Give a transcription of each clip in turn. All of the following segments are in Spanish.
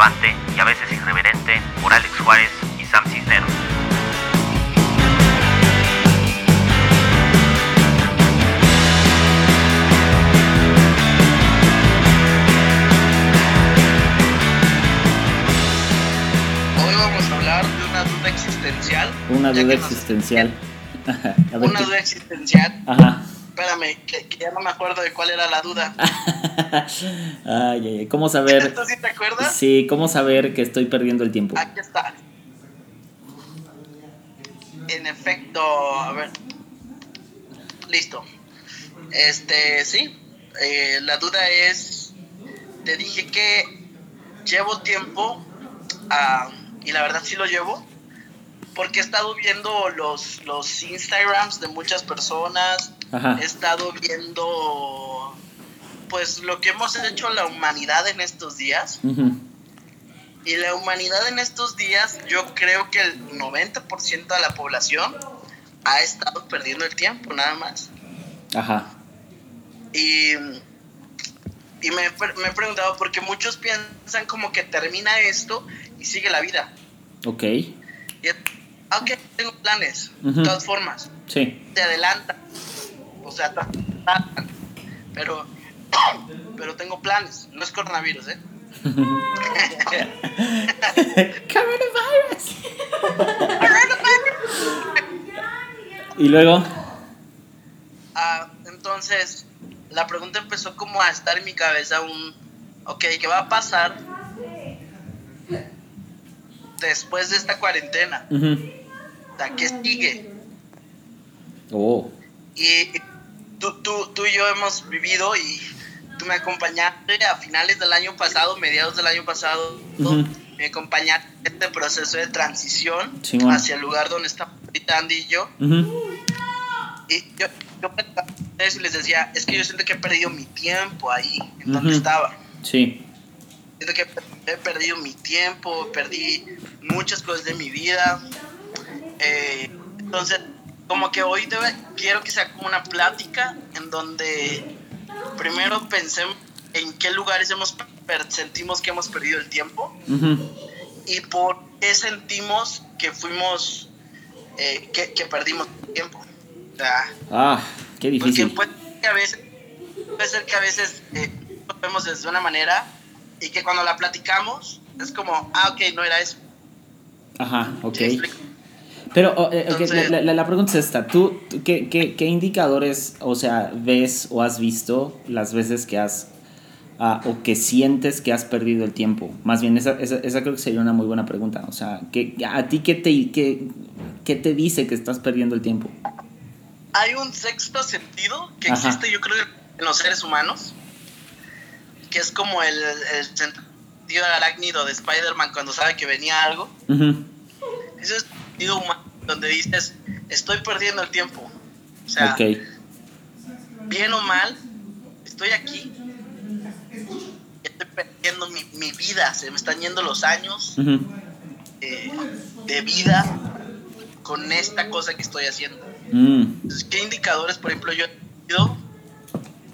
irrelevante y a veces irreverente por Alex Juárez y Sam Cisneros. Hoy vamos a hablar de una duda existencial. Una duda nos- existencial. Una duda existencial. Ajá. Espérame, que, que ya no me acuerdo de cuál era la duda. Ay, ay. ¿Cómo saber? ¿Tú sí te acuerdas? Sí, ¿cómo saber que estoy perdiendo el tiempo? Aquí está. En efecto, a ver. Listo. Este, sí. eh, la duda es. Te dije que llevo tiempo. ah, y la verdad sí lo llevo. Porque he estado viendo los, los Instagrams de muchas personas. Ajá. He estado viendo. Pues lo que hemos hecho la humanidad en estos días. Y la humanidad en estos días, yo creo que el 90% de la población ha estado perdiendo el tiempo, nada más. Ajá. Y, y me, me he preguntado, porque muchos piensan como que termina esto y sigue la vida. Ok. Y, ok, tengo planes, de todas formas, Sí. te adelantan. O sea. Pero, pero tengo planes, no es coronavirus, ¿eh? Y luego. Ah, entonces, la pregunta empezó como a estar en mi cabeza un, ok, ¿qué va a pasar después de esta cuarentena? Ujú. O sea, ¿qué sigue? Oh. Y tú, tú, tú y yo hemos vivido y tú me acompañaste a finales del año pasado, mediados del año pasado, Ujú. me acompañaste en este proceso de transición Simón. hacia el lugar donde estamos ahorita Andy y yo. Ujú. Y yo, yo y les decía, es que yo siento que he perdido mi tiempo ahí, en donde Ujú. estaba. Sí. Siento que he perdido mi tiempo, perdí muchas cosas de mi vida. Eh, entonces, como que hoy debe- quiero que sea como una plática en donde primero pensemos en qué lugares hemos sentimos que hemos perdido el tiempo Ujú. y por qué sentimos que fuimos, eh, que, que perdimos tiempo. O sea, Ah, qué porque difícil. puede ser que a veces, puede ser que a veces eh, lo vemos desde una manera y que cuando la platicamos es como, ah, ok, no era eso. Ajá, ok. Pero eh, ok, Entonces- la, la- la pregunta es esta. ¿Tú tú qué, qué- qué indicadores, o sea, ves o has visto las veces que has ah, o que sientes que has perdido el tiempo? Más bien, esa, esa, esa creo que sería una muy buena pregunta. O sea, ¿qué, ¿a ti qué te, qué, qué te dice que estás perdiendo el tiempo? Hay un sexto sentido que Ajá. existe, yo creo, en los seres humanos, que es como el, el sentido arácnido de Spider-Man cuando sabe que venía algo. Ujú. Ese es el sentido humano donde dices, estoy perdiendo el tiempo. O sea, bien o mal, estoy aquí. Estoy perdiendo mi, mi vida, se me están yendo los años eh, de vida con esta cosa que estoy haciendo. Mm, Entonces, ¿qué indicadores, por ejemplo, yo he tenido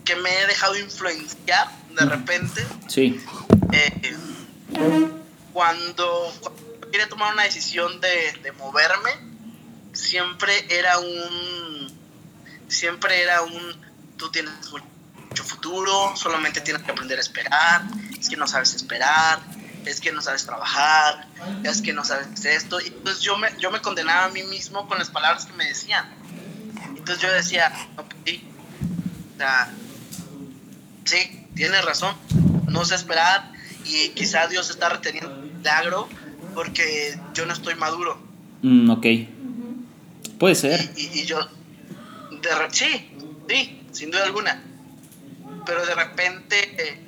que me he dejado influenciar de repente sí. eh, cuando, cuando quería tomar una decisión de, de moverme, siempre era un, siempre era un, tú tienes mucho futuro, solamente tienes que aprender a esperar, es que no sabes esperar, es que no sabes trabajar, es que no sabes esto. Y entonces yo me, yo me condenaba a mí mismo con las palabras que me decían. Entonces yo decía, no, pues sí, o sea, sí, tienes razón, no sé esperar y quizá Dios está reteniendo un milagro porque yo no estoy maduro. Mm, ok. Puede ser. Y, y- y yo, de re- sí, sí, sin duda alguna. Pero de repente eh,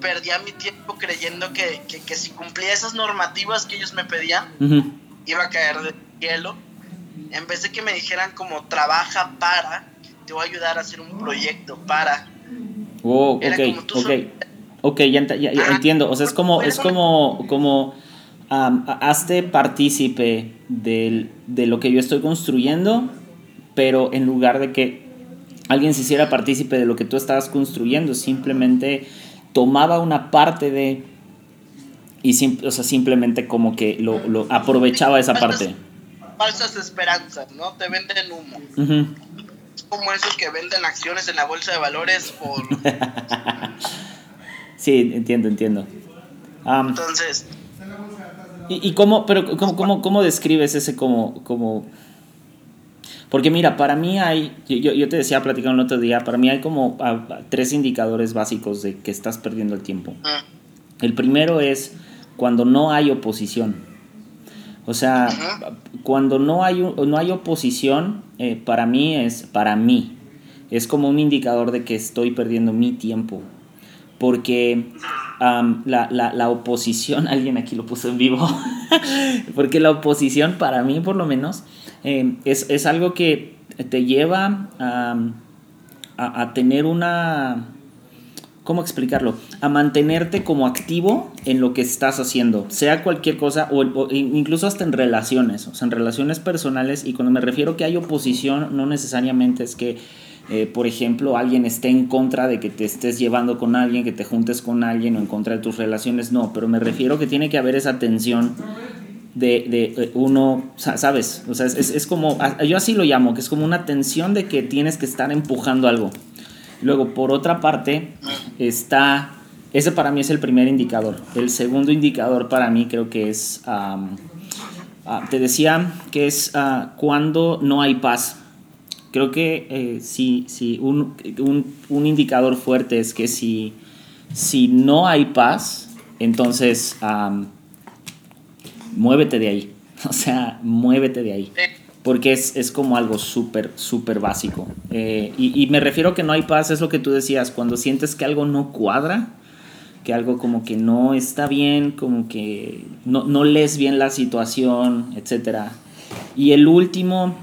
perdía mi tiempo creyendo que, que, que si cumplía esas normativas que ellos me pedían, iba a caer del cielo. En vez de que me dijeran como trabaja para, te voy a ayudar a hacer un proyecto para. Oh, Era ok, como tú ok. Ok, ya, entiendo. O sea, es como, es como- como, a- hazte partícipe del- de lo que yo estoy construyendo, pero en lugar de que alguien se hiciera partícipe de lo que tú estabas construyendo, simplemente tomaba una parte de y o sea, simplemente como que lo, lo aprovechaba esa parte. Falsas esperanzas, ¿no? Te venden humo. Es como esos que venden acciones en la bolsa de valores por... sí, entiendo, entiendo. Entonces... ¿Y, y cómo, pero cómo, cómo, cómo describes ese como, como... Porque mira, para mí hay, yo, yo te decía platicando el otro día, para mí hay como tres indicadores básicos de que estás perdiendo el tiempo. El primero es cuando no hay oposición. O sea, cuando no hay, no hay oposición, eh, para mí es, para mí, es como un indicador de que estoy perdiendo mi tiempo. Porque la, la, la, oposición, alguien aquí lo puso en vivo, porque la oposición para mí por lo menos eh, es, es, algo que te lleva a, a tener una ¿cómo explicarlo? A mantenerte como activo en lo que estás haciendo, sea cualquier cosa o, incluso hasta en relaciones, o sea, en relaciones personales y cuando me refiero que hay oposición no necesariamente es que, eh, por ejemplo, alguien esté en contra de que te estés llevando con alguien, que te juntes con alguien o en contra de tus relaciones, no, pero me refiero que tiene que haber esa tensión de, de, eh, uno, ¿sabes? O sea, es, es, como, yo así lo llamo, que es como una tensión de que tienes que estar empujando algo. Luego, por otra parte, está, ese para mí es el primer indicador. El segundo indicador para mí creo que es, ah, te decía que es uh, cuando no hay paz. Creo que eh, si, si un, un, indicador fuerte es que si, si no hay paz, entonces muévete de ahí. O sea, muévete de ahí porque es, es como algo súper, súper básico. Eh, y, y, me refiero que no hay paz, es lo que tú decías, cuando sientes que algo no cuadra, que algo como que no está bien, como que no, no lees bien la situación, etc. Y el último,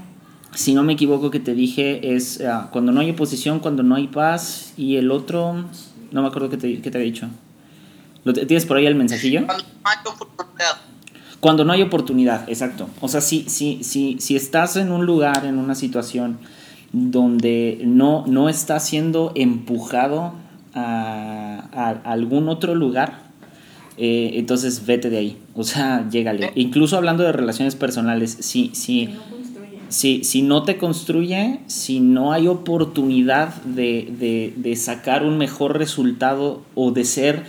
si no me equivoco que te dije, es ah, cuando no hay oposición, cuando no hay paz, y el otro, no me acuerdo qué te, qué te había dicho. ¿Lo ¿Tienes por ahí el mensajillo? Cuando no hay oportunidad, exacto. O sea, si, si, si, si estás en un lugar, en una situación donde no, no estás siendo empujado a, algún otro lugar, eh, entonces vete de ahí. O sea, llégale. Incluso hablando de relaciones personales, si, si, si, si no te construye, si no hay oportunidad de, de, de sacar un mejor resultado o de ser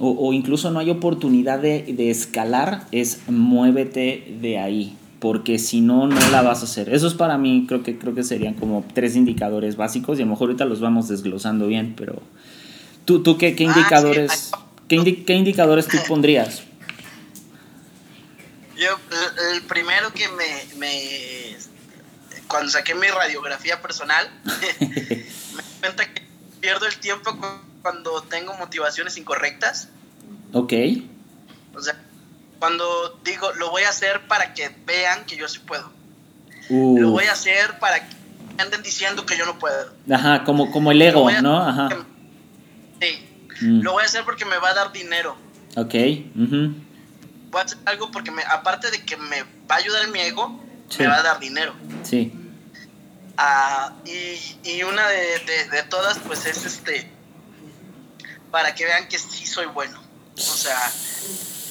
o, incluso no hay oportunidad de, escalar, es muévete de ahí, porque si no, no la vas a hacer. Eso es para mí, creo que, creo que serían como tres indicadores básicos y a lo mejor ahorita los vamos desglosando bien, pero tú, tú qué, qué ah, indicadores, ¿qué, ¿qué, indicadores tú pondrías? Yo, el primero que me, me cuando saqué mi radiografía personal, me di cuenta que pierdo el tiempo cuando tengo motivaciones incorrectas. Ok. O sea, cuando digo, lo voy a hacer para que vean que yo sí puedo. Lo voy a hacer para que anden diciendo que yo no puedo. Ajá, como, como el ego, ¿no? Ajá. Sí. Mm. Lo voy a hacer porque me va a dar dinero. Ok. Voy a hacer algo porque, me, aparte de que me va a ayudar en mi ego, me va a dar dinero. Sí. Ah, y, y, una de, de, todas, pues es este para que vean que sí soy bueno. O sea,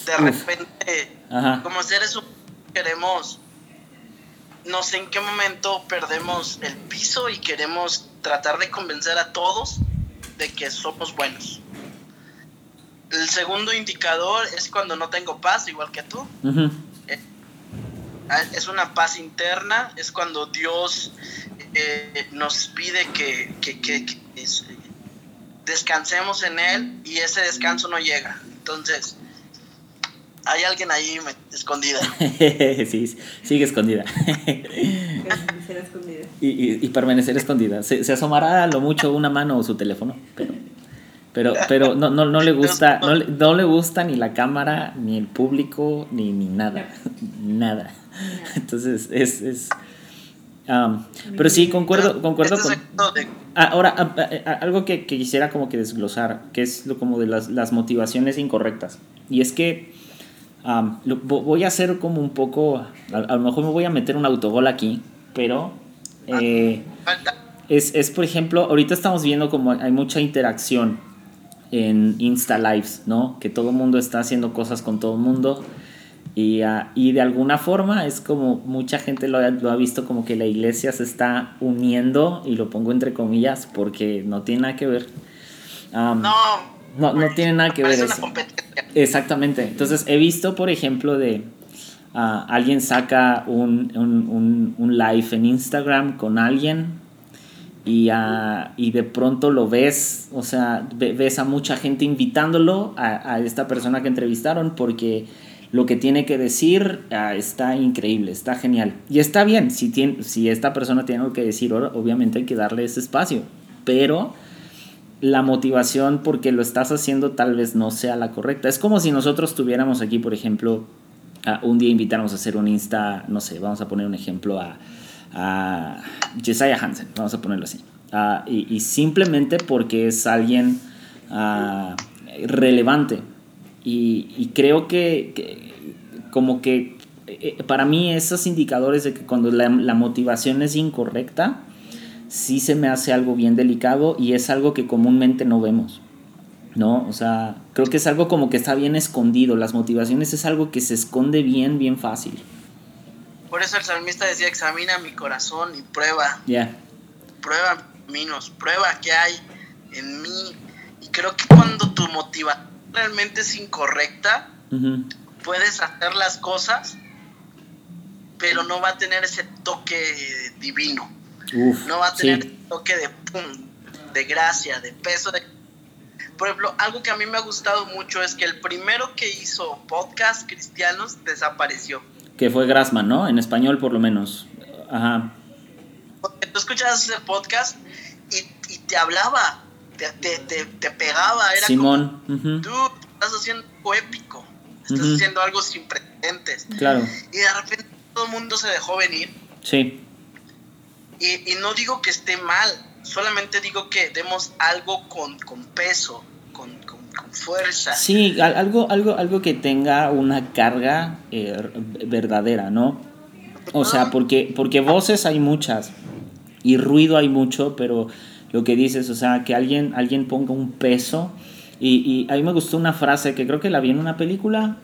de repente, como seres humanos queremos, no sé en qué momento perdemos el piso y queremos tratar de convencer a todos de que somos buenos. El segundo indicador es cuando no tengo paz, igual que tú. Eh, es una paz interna, es cuando Dios eh, nos pide que, que, que, que descansemos en Él y ese descanso no llega. Entonces, hay alguien ahí escondida. sí, sigue escondida. Y, y, permanecer escondida. Se, se, asomará a lo mucho una mano o su teléfono, pero, pero, pero no, no, no le gusta, no, no, le gusta ni la cámara, ni el público, ni, ni nada. Nada. Entonces, es, es pero sí, concuerdo, concuerdo con... Ah, ahora, ah, ah, algo que, quisiera como que desglosar, que es lo como de las, motivaciones incorrectas. Y es que voy a hacer como un poco, a, lo mejor me voy a meter un autogol aquí, pero... Eh, es, es, por ejemplo, ahorita estamos viendo como hay mucha interacción en Insta Lives, ¿no? Que todo el mundo está haciendo cosas con todo el mundo. Y, ah, y, de alguna forma es como mucha gente lo ha, lo ha, visto como que la iglesia se está uniendo, y lo pongo entre comillas porque no tiene nada que ver. Um, no, no, no, tiene nada que ver eso. Exactamente. Entonces he visto, por ejemplo, de uh, alguien saca un, un, un, un, live en Instagram con alguien y, uh, y de pronto lo ves, o sea, ves a mucha gente invitándolo a, a esta persona que entrevistaron porque lo que tiene que decir uh, está increíble, está genial. Y está bien, si, tiene, si esta persona tiene algo que decir, obviamente hay que darle ese espacio. Pero la motivación porque lo estás haciendo tal vez no sea la correcta. Es como si nosotros tuviéramos aquí, por ejemplo, un día invitáramos a hacer un Insta, no sé, vamos a poner un ejemplo a, a Hansen, vamos a ponerlo así. Uh, y, y, simplemente porque es alguien relevante y, creo que, como que eh, para mí esos indicadores de que cuando la, motivación es incorrecta, sí se me hace algo bien delicado y es algo que comúnmente no vemos. ¿No? O sea, creo que es algo como que está bien escondido. Las motivaciones es algo que se esconde bien, bien fácil. Por eso el salmista decía, examina mi corazón y prueba. Ya. Prueba minos, prueba qué hay en mí. Y creo que cuando tu motivación realmente es incorrecta, puedes hacer las cosas, pero no va a tener ese toque divino. no va a tener ese toque de pum, de gracia, de peso. De... Por ejemplo, algo que a mí me ha gustado mucho es que el primero que hizo podcast cristianos desapareció. Que fue Grassman, ¿no? En español por lo menos. Ajá. Porque tú escuchabas ese podcast y, y te hablaba te, te, te, pegaba. Era Simón. Como, tú estás haciendo algo épico. Estás haciendo algo sin precedentes. Claro. Y de repente todo el mundo se dejó venir. Sí. Y, y no digo que esté mal, solamente digo que demos algo con, con peso, con, con, con, fuerza. Sí, algo, algo, algo que tenga una carga eh, verdadera, ¿no? O sea, porque, porque voces hay muchas y ruido hay mucho, pero lo que dices, o sea, que alguien, alguien ponga un peso. Y, y a mí me gustó una frase que creo que la vi en una película,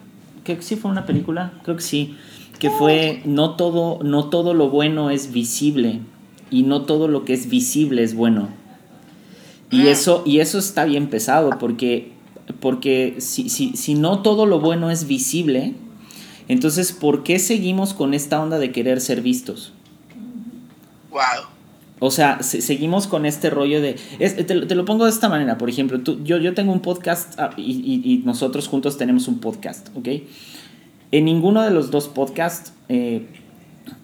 que sí fue una película, creo que sí, que fue, no todo, no todo lo bueno es visible y no todo lo que es visible es bueno. Y mm. eso, y eso está bien pesado porque, porque si, si, si no todo lo bueno es visible, entonces ¿por qué seguimos con esta onda de querer ser vistos? Wow. O sea, seguimos con este rollo de... te, lo pongo de esta manera, por ejemplo, tú, yo, yo tengo un podcast ah, y, nosotros juntos tenemos un podcast, ¿ok? En ninguno de los dos podcasts, eh,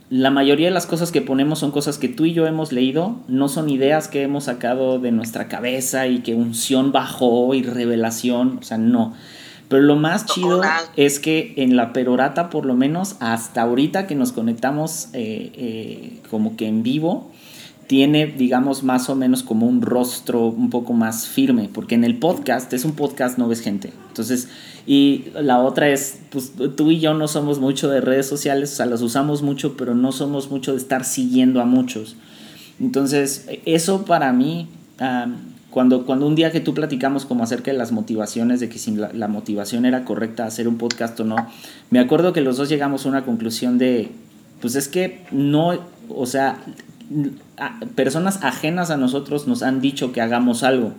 la mayoría de las cosas que ponemos son cosas que tú y yo hemos leído, no son ideas que hemos sacado de nuestra cabeza y que unción bajó y revelación, o sea, no. Pero lo más chido es que en la perorata, por lo menos hasta ahorita que nos conectamos eh, eh, como que en vivo, tiene, digamos, más o menos como un rostro un poco más firme, porque en el podcast, es un podcast, no ves gente. Entonces, y la otra es, pues tú y yo no somos mucho de redes sociales, o sea, las usamos mucho, pero no somos mucho de estar siguiendo a muchos. Entonces, eso para mí, cuando, cuando un día que tú platicamos como acerca de las motivaciones, de que si la, la motivación era correcta hacer un podcast o no, me acuerdo que los dos llegamos a una conclusión de, pues es que no, o sea, personas ajenas a nosotros nos han dicho que hagamos algo.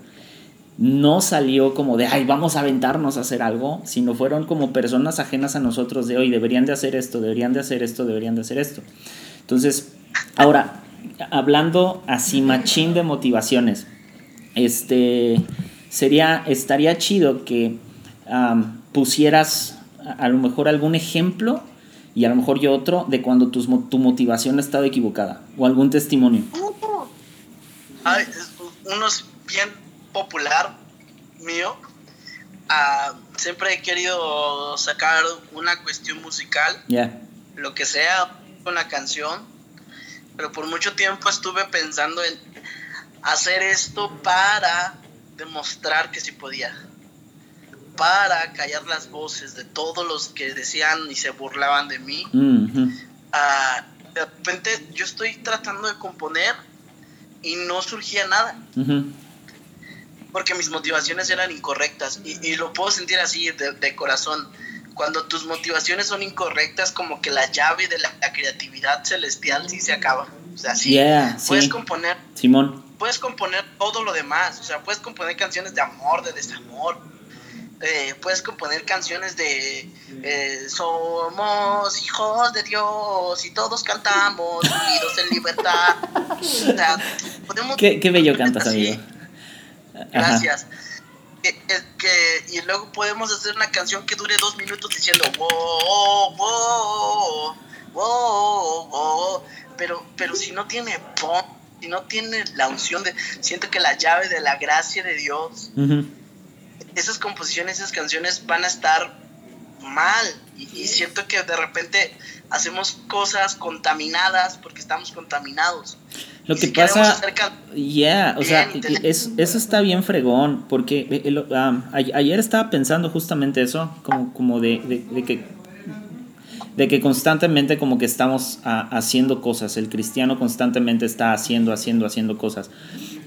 No salió como de, ay, vamos a aventarnos a hacer algo, sino fueron como personas ajenas a nosotros de, hoy deberían de hacer esto, deberían de hacer esto, deberían de hacer esto. Entonces, ahora, hablando así machín de motivaciones, este, sería, estaría chido que pusieras a, a lo mejor algún ejemplo y a lo mejor yo otro de cuando tu, tu motivación ha estado equivocada o algún testimonio. Ay, uno es bien popular mío. Ah, siempre he querido sacar una cuestión musical, lo que sea, una canción, pero por mucho tiempo estuve pensando en hacer esto para demostrar que sí podía para callar las voces de todos los que decían y se burlaban de mí. Ah, de repente yo estoy tratando de componer y no surgía nada. Porque mis motivaciones eran incorrectas. Y, y lo puedo sentir así de, de corazón. Cuando tus motivaciones son incorrectas, como que la llave de la, la creatividad celestial sí se acaba. O sea, sí. Yeah, puedes sí. componer Simón. puedes componer todo lo demás, o sea, puedes componer canciones de amor, de desamor, eh, puedes componer canciones de eh, somos hijos de Dios y todos cantamos unidos en libertad. O sea, podemos Qué, qué bello cantas, amigo. Ajá. Gracias. Que, que- y luego podemos hacer una canción que dure dos minutos diciendo wow, wow, wow, wow. Pero, pero si no tiene pon, si no tiene la unción de, siento que la llave de la gracia de Dios. Esas composiciones, esas canciones van a estar mal. Y, y siento que de repente hacemos cosas contaminadas porque estamos contaminados. Lo que si pasa, can- yeah, o sea, es- eso está bien fregón, porque eh, el- um, a- ayer estaba pensando justamente eso, como, como de, de- de que de que constantemente como que estamos ah, haciendo cosas, el cristiano constantemente está haciendo, haciendo, haciendo cosas.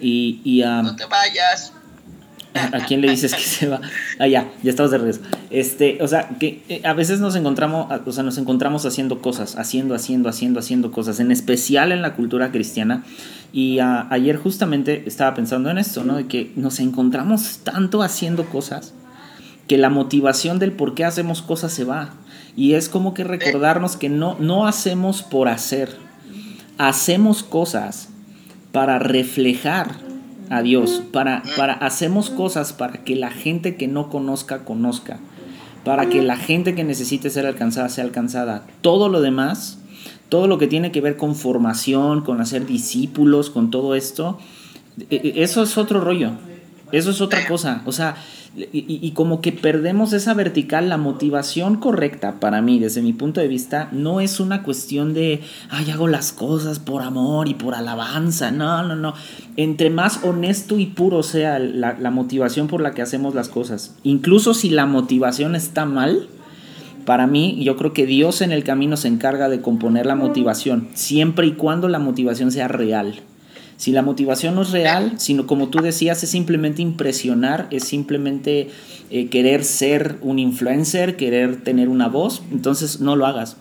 Y, y, um, no te vayas. ¿A quién le dices que se va? Ah, ya, ya estamos de regreso. Este, o sea, que eh, a veces nos encontramos, o sea, nos encontramos haciendo cosas, haciendo, haciendo, haciendo, haciendo cosas, en especial en la cultura cristiana. Y ah, ayer justamente estaba pensando en esto, ¿no? De que nos encontramos tanto haciendo cosas que la motivación del por qué hacemos cosas se va. Y es como que recordarnos que no, no hacemos por hacer, hacemos cosas para reflejar a Dios, para, para hacemos cosas para que la gente que no conozca conozca, para que la gente que necesite ser alcanzada sea alcanzada. Todo lo demás, todo lo que tiene que ver con formación, con hacer discípulos, con todo esto, e- e- eso es otro rollo. Eso es otra cosa. O sea, y, como que perdemos esa vertical, la motivación correcta para mí, desde mi punto de vista, no es una cuestión de, ay, hago las cosas por amor y por alabanza. No, no, no. Entre más honesto y puro sea la, la motivación por la que hacemos las cosas, incluso si la motivación está mal, para mí, yo creo que Dios en el camino se encarga de componer la motivación, siempre y cuando la motivación sea real. Si la motivación no es real, sino como tú decías, es simplemente impresionar, es simplemente eh, querer ser un influencer, querer tener una voz, entonces no lo hagas,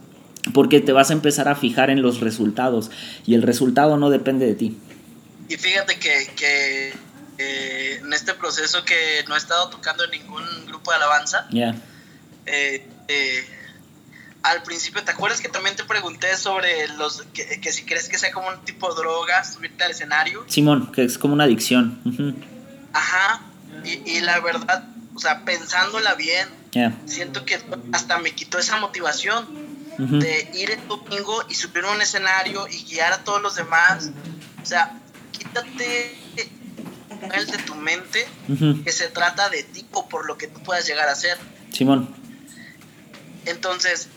porque te vas a empezar a fijar en los resultados y el resultado no depende de ti. Y fíjate que, que, eh, en este proceso que no he estado tocando en ningún grupo de alabanza, Ya, eh, eh, al principio, ¿te acuerdas que también te pregunté sobre los que, que si crees que sea como un tipo de droga subirte al escenario? Simón, que es como una adicción. Ujú. Ajá, y, y la verdad, o sea, pensándola bien, siento que hasta me quitó esa motivación de ir el domingo y subir a un escenario y guiar a todos los demás. O sea, quítate el de tu mente que se trata de ti o por lo que tú puedas llegar a ser. Simón, Entonces,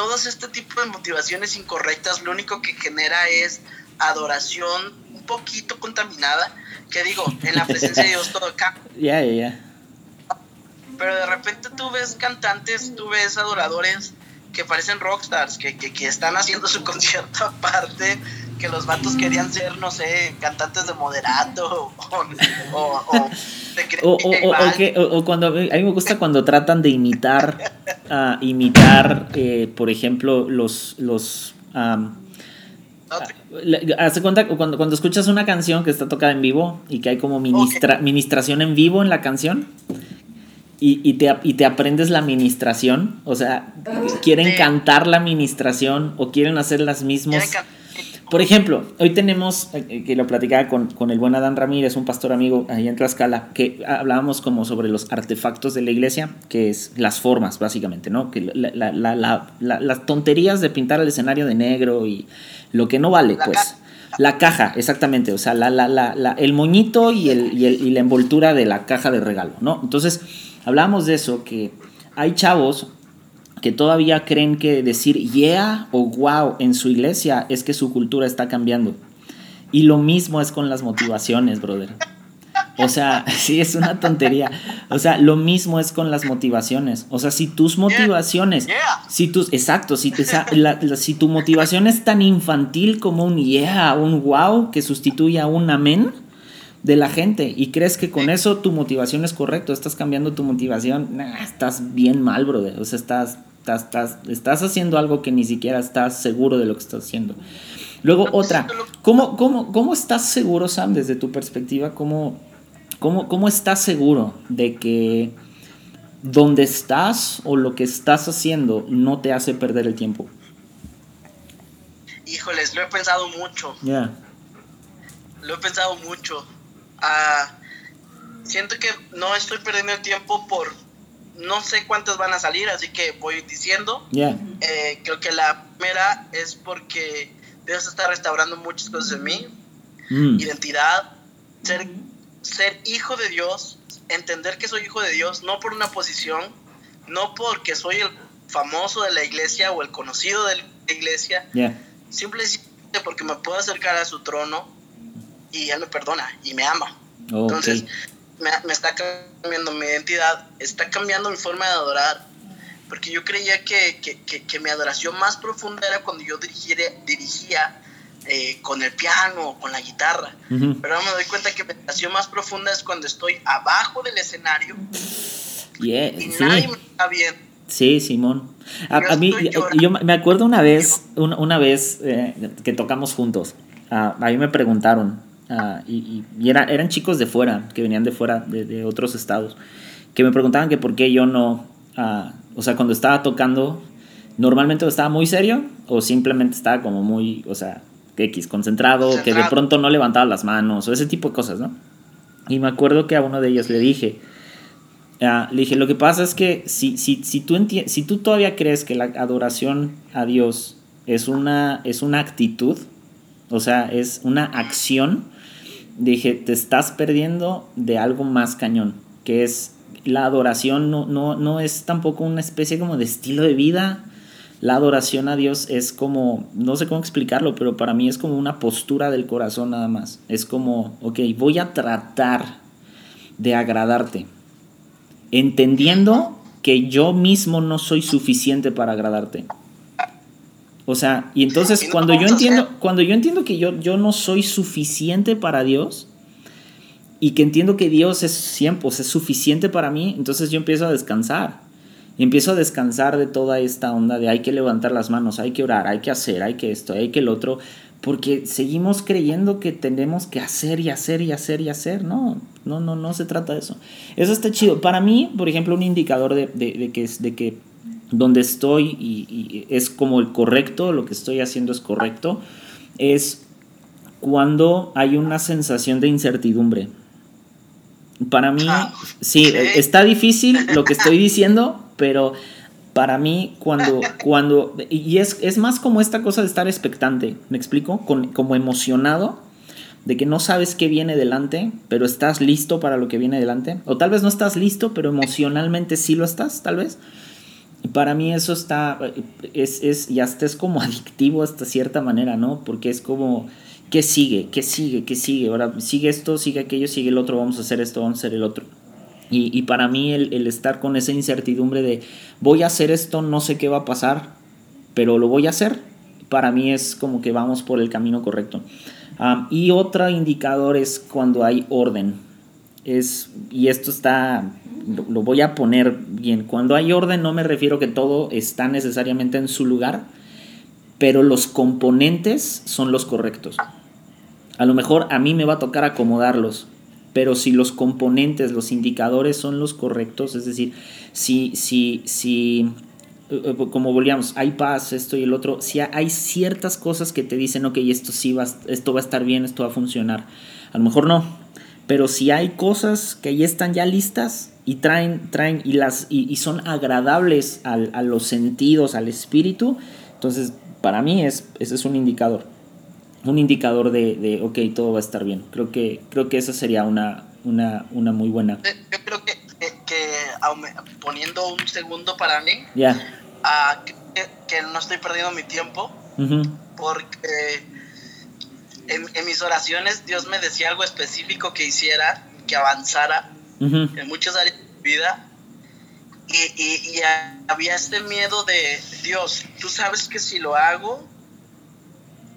todos este tipo de motivaciones incorrectas lo único que genera es adoración un poquito contaminada, que digo, en la presencia de Dios todo cambia. ya, ya, ya. Pero de repente tú ves cantantes, tú ves adoradores que parecen rockstars, que, que, que están haciendo su concierto aparte, que los vatos querían ser, no sé, cantantes de moderato o, o, o O, o, que- cuando a mí me gusta cuando tratan de imitar, ah, imitar, eh, por ejemplo, los, los le- Hace cuenta cuando, cuando escuchas una canción que está tocada en vivo y que hay como ministra, ministración en vivo en la canción y, y, te, y te aprendes la ministración, o sea, quieren Sí. cantar la ministración o quieren hacer las mismas. quieren Por ejemplo, hoy tenemos, eh, que lo platicaba con, con el buen Adán Ramírez, un pastor amigo ahí en Tlaxcala, que hablábamos como sobre los artefactos de la iglesia, que es las formas, básicamente, ¿no? Que la- la- la- la- la- las tonterías de pintar el escenario de negro y lo que no vale, pues. caja. La caja, exactamente, o sea, el moñito y, el, y, el- y la envoltura de la caja de regalo, ¿no? Entonces, hablábamos de eso, que hay chavos que todavía creen que decir yeah o wow en su iglesia es que su cultura está cambiando. Y lo mismo es con las motivaciones, brother. O sea, sí, es una tontería. O sea, lo mismo es con las motivaciones. O sea, si tus motivaciones, si tus, exacto, si, si tu motivación es tan infantil como un yeah, un wow, que sustituye a un amén de la gente y crees que con eso tu motivación es correcto, estás cambiando tu motivación, estás bien mal, brother. O sea, estás, estás, estás, estás haciendo algo que ni siquiera estás seguro de lo que estás haciendo. Luego otra, ¿cómo, cómo, cómo estás seguro, Sam, desde tu perspectiva, cómo, cómo, cómo estás seguro de que donde estás o lo que estás haciendo no te hace perder el tiempo? Híjoles, lo he pensado mucho. Ya. Lo he pensado mucho. Ah, siento que no estoy perdiendo el tiempo por no sé cuántas van a salir, así que voy diciendo. Eh, creo que la primera es porque Dios está restaurando muchas cosas en mí. Mm. Identidad, ser, ser hijo de Dios, entender que soy hijo de Dios, no por una posición, no porque soy el famoso de la iglesia o el conocido de la iglesia, simplemente porque me puedo acercar a su trono y Él me perdona y me ama. Entonces, me, me, está cambiando mi identidad, está cambiando mi forma de adorar, porque yo creía que, que, que, mi adoración más profunda era cuando yo dirigía eh, con el piano, con la guitarra. Pero ahora me doy cuenta que mi adoración más profunda es cuando estoy abajo del escenario y nadie me está viendo. Sí, Simón. A, mí, yo me acuerdo una vez, una, vez eh, que tocamos juntos. a mí me preguntaron, uh, y, y era, eran chicos de fuera, que venían de fuera, de, de, otros estados, que me preguntaban que por qué yo no, uh, o sea, cuando estaba tocando, normalmente estaba muy serio o simplemente estaba como muy, o sea, X, concentrado, que de pronto no levantaba las manos o ese tipo de cosas, ¿no? Y me acuerdo que a uno de ellos le dije, uh, le dije, lo que pasa es que si, si, si, tú si tú todavía crees que la adoración a Dios es una, es una actitud, o sea, es una acción, dije, te estás perdiendo de algo más cañón, que es la adoración no, no, no es tampoco una especie como de estilo de vida. La adoración a Dios es como, no sé cómo explicarlo, pero para mí es como una postura del corazón nada más. Es como, ok, voy a tratar de agradarte, entendiendo que yo mismo no soy suficiente para agradarte. O sea, y entonces cuando yo entiendo, cuando yo entiendo que yo, yo no soy suficiente para Dios y que entiendo que Dios es siempre, es suficiente para mí, entonces yo empiezo a descansar. Y empiezo a descansar de toda esta onda de hay que levantar las manos, hay que orar, hay que hacer, hay que esto, hay que el otro, porque seguimos creyendo que tenemos que hacer y hacer y hacer y hacer. No, no, no, no se trata de eso. Eso está chido. Para mí, por ejemplo, un indicador de, de, de que, de que donde estoy y, es como el correcto, lo que estoy haciendo es correcto, es cuando hay una sensación de incertidumbre. Para mí, ah, sí, está difícil lo que estoy diciendo, pero para mí cuando, cuando y es, es más como esta cosa de estar expectante, ¿me explico? Con, como emocionado de que no sabes qué viene delante, pero estás listo para lo que viene delante. O tal vez no estás listo, pero emocionalmente sí lo estás, tal vez para mí eso está, es, es, y hasta es como adictivo hasta cierta manera, ¿no? Porque es como, ¿qué sigue? ¿Qué sigue? ¿Qué sigue? Ahora sigue esto, sigue aquello, sigue el otro, vamos a hacer esto, vamos a hacer el otro. Y, y para mí el, el, estar con esa incertidumbre de, voy a hacer esto, no sé qué va a pasar, pero lo voy a hacer, para mí es como que vamos por el camino correcto. Y otro indicador es cuando hay orden. Es, y esto está lo voy a poner bien. Cuando hay orden no me refiero que todo está necesariamente en su lugar, pero los componentes son los correctos. A lo mejor a mí me va a tocar acomodarlos, pero si los componentes, los indicadores son los correctos, es decir, si, si, si eh, eh, como volvíamos, hay paz, esto y el otro, si hay ciertas cosas que te dicen, ok, esto sí va, esto va a estar bien, esto va a funcionar. A lo mejor no, pero si hay cosas que ahí están ya listas, y traen, traen y, las, y, son agradables al, a los sentidos, al espíritu, entonces para mí es, ese es un indicador. Un indicador de, de, ok, todo va a estar bien. Creo que, creo que esa sería una, una, una muy buena. Yo creo que, que, poniendo un segundo para mí, ya que, no estoy perdiendo mi tiempo, porque en, en mis oraciones Dios me decía algo específico que hiciera que avanzara en muchas áreas de mi vida. Y, y- había este miedo de, Dios, tú sabes que si lo hago,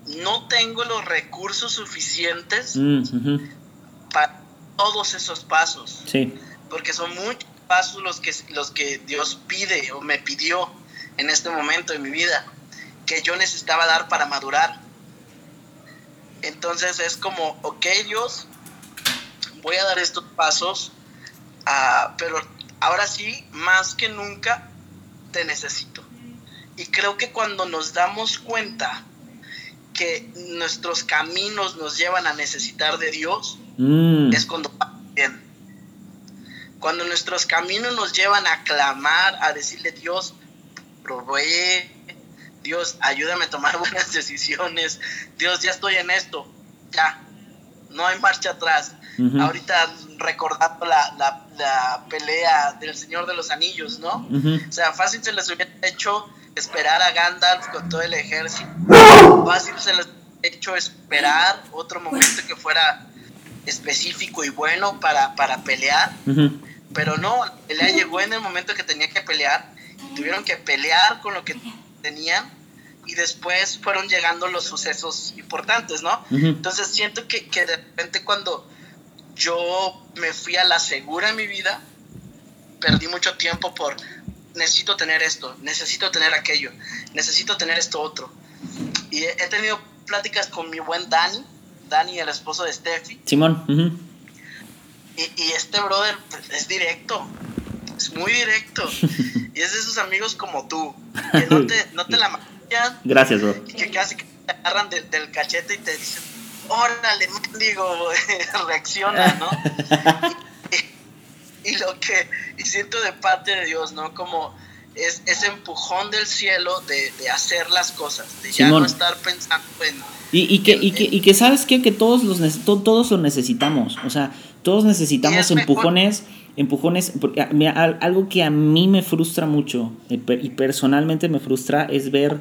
no tengo los recursos suficientes Mm, para todos esos pasos, Sí. porque son muchos pasos los que, los que Dios pide o me pidió en este momento de mi vida, que yo necesitaba dar para madurar. Entonces es como, ok Dios, voy a dar estos pasos, ah, pero ahora sí, más que nunca, te necesito. Y creo que cuando nos damos cuenta que nuestros caminos nos llevan a necesitar de Dios, Mm, es cuando bien. Cuando nuestros caminos nos llevan a clamar, a decirle Dios, provee, Dios, ayúdame a tomar buenas decisiones, Dios, ya estoy en esto, ya, no hay marcha atrás. Ahorita recordando la, la- la pelea del Señor de los Anillos, ¿no? O sea, fácil se les hubiera hecho esperar a Gandalf con todo el ejército. Fácil se les hubiera hecho esperar otro momento que fuera específico y bueno para, para pelear. Pero no, la pelea llegó en el momento que tenía que pelear. Tuvieron que pelear con lo que tenían. Y después fueron llegando los sucesos importantes, ¿no? Ujú. Entonces siento que, que de repente cuando yo me fui a la segura en mi vida, perdí mucho tiempo por necesito tener esto, necesito tener aquello, necesito tener esto otro. Y he, tenido pláticas con mi buen Dani, Dani, el esposo de Steffi, Simón. ujú. y, y este brother pues, es directo, es muy directo. y es de esos amigos como tú, que no te, no te la maquillan Gracias, bro. y que casi que te agarran de- del cachete y te dicen, órale, digo, reacciona, ¿no? y, y lo que y siento de parte de Dios, ¿no? Como es ese empujón del cielo de, de hacer las cosas, de ya Simón. no estar pensando en... Y, y, que, y, que, y que sabes qué? que todos los todos lo necesitamos. O sea, todos necesitamos empujones, empujones. Porque, ah, mira, algo que a mí me frustra mucho eh, y personalmente me frustra es ver.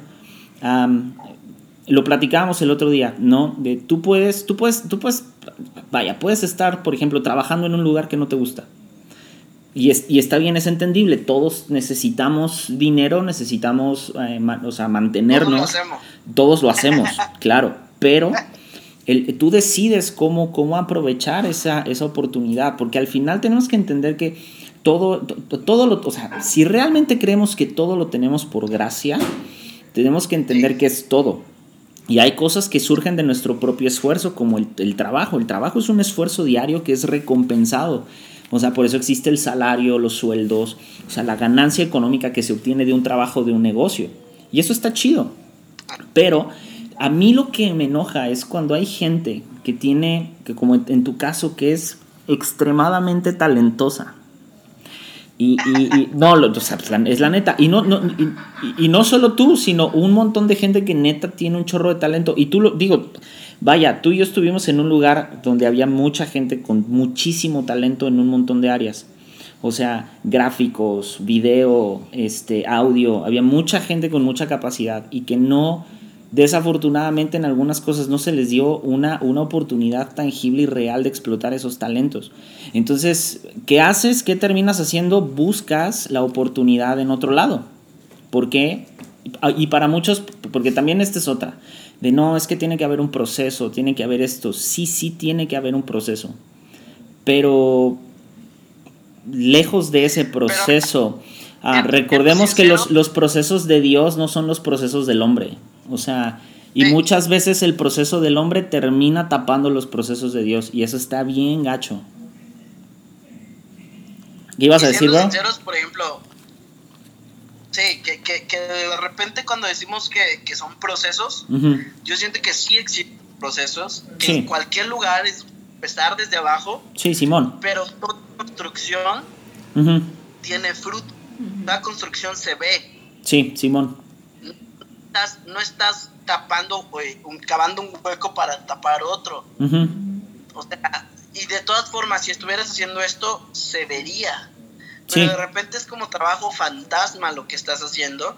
lo platicábamos el otro día, ¿no? De tú puedes, tú puedes, tú puedes, vaya, puedes estar, por ejemplo, trabajando en un lugar que no te gusta. Y, es, y está bien, es entendible. Todos necesitamos dinero, necesitamos, eh, o sea, Todos mantenernos lo hacemos. todos lo hacemos, claro, pero el, tú decides cómo, cómo aprovechar esa, esa oportunidad, porque al final tenemos que entender que todo, to- todo lo, o sea, si realmente creemos que todo lo tenemos por gracia, tenemos que entender que es todo. Y hay cosas que surgen de nuestro propio esfuerzo, como el, el trabajo. El trabajo es un esfuerzo diario que es recompensado. O sea, por eso existe el salario, los sueldos, o sea, la ganancia económica que se obtiene de un trabajo, de un negocio. Y eso está chido. Pero a mí lo que me enoja es cuando hay gente que tiene, que como en- tu caso, que es extremadamente talentosa. Y, y- y- no, lo- o sea, pues, es la neta. Y no, no, y- y no solo tú, sino un montón de gente que neta tiene un chorro de talento. Y tú lo digo, vaya, tú y yo estuvimos en un lugar donde había mucha gente con muchísimo talento en un montón de áreas. O sea, gráficos, video, este, audio. Había mucha gente con mucha capacidad y que no, desafortunadamente en algunas cosas no se les dio una, una oportunidad tangible y real de explotar esos talentos. Entonces, ¿qué haces? ¿Qué terminas haciendo? Buscas la oportunidad en otro lado. ¿Por qué? Y para muchos, porque también esta es otra, de no, es que tiene que haber un proceso, tiene que haber esto. Sí, sí tiene que haber un proceso. Pero lejos de ese proceso, ah, recordemos que los, los procesos de Dios no son los procesos del hombre. O sea, y Sí. muchas veces el proceso del hombre termina tapando los procesos de Dios. Y eso está bien gacho. ¿Qué ibas a decir, bro? sinceros, por ejemplo, sí, que, que, que de repente cuando decimos que, que son procesos, yo siento que sí existen procesos, que Sí. en cualquier lugar es empezar desde abajo, Sí, Simón. pero toda construcción tiene fruto, la construcción se ve, Sí, Simón. Estás- no estás tapando, güey, un, cavando un hueco para tapar otro, o sea, y de todas formas, si estuvieras haciendo esto, se vería. Sí. Pero de repente es como trabajo fantasma lo que estás haciendo.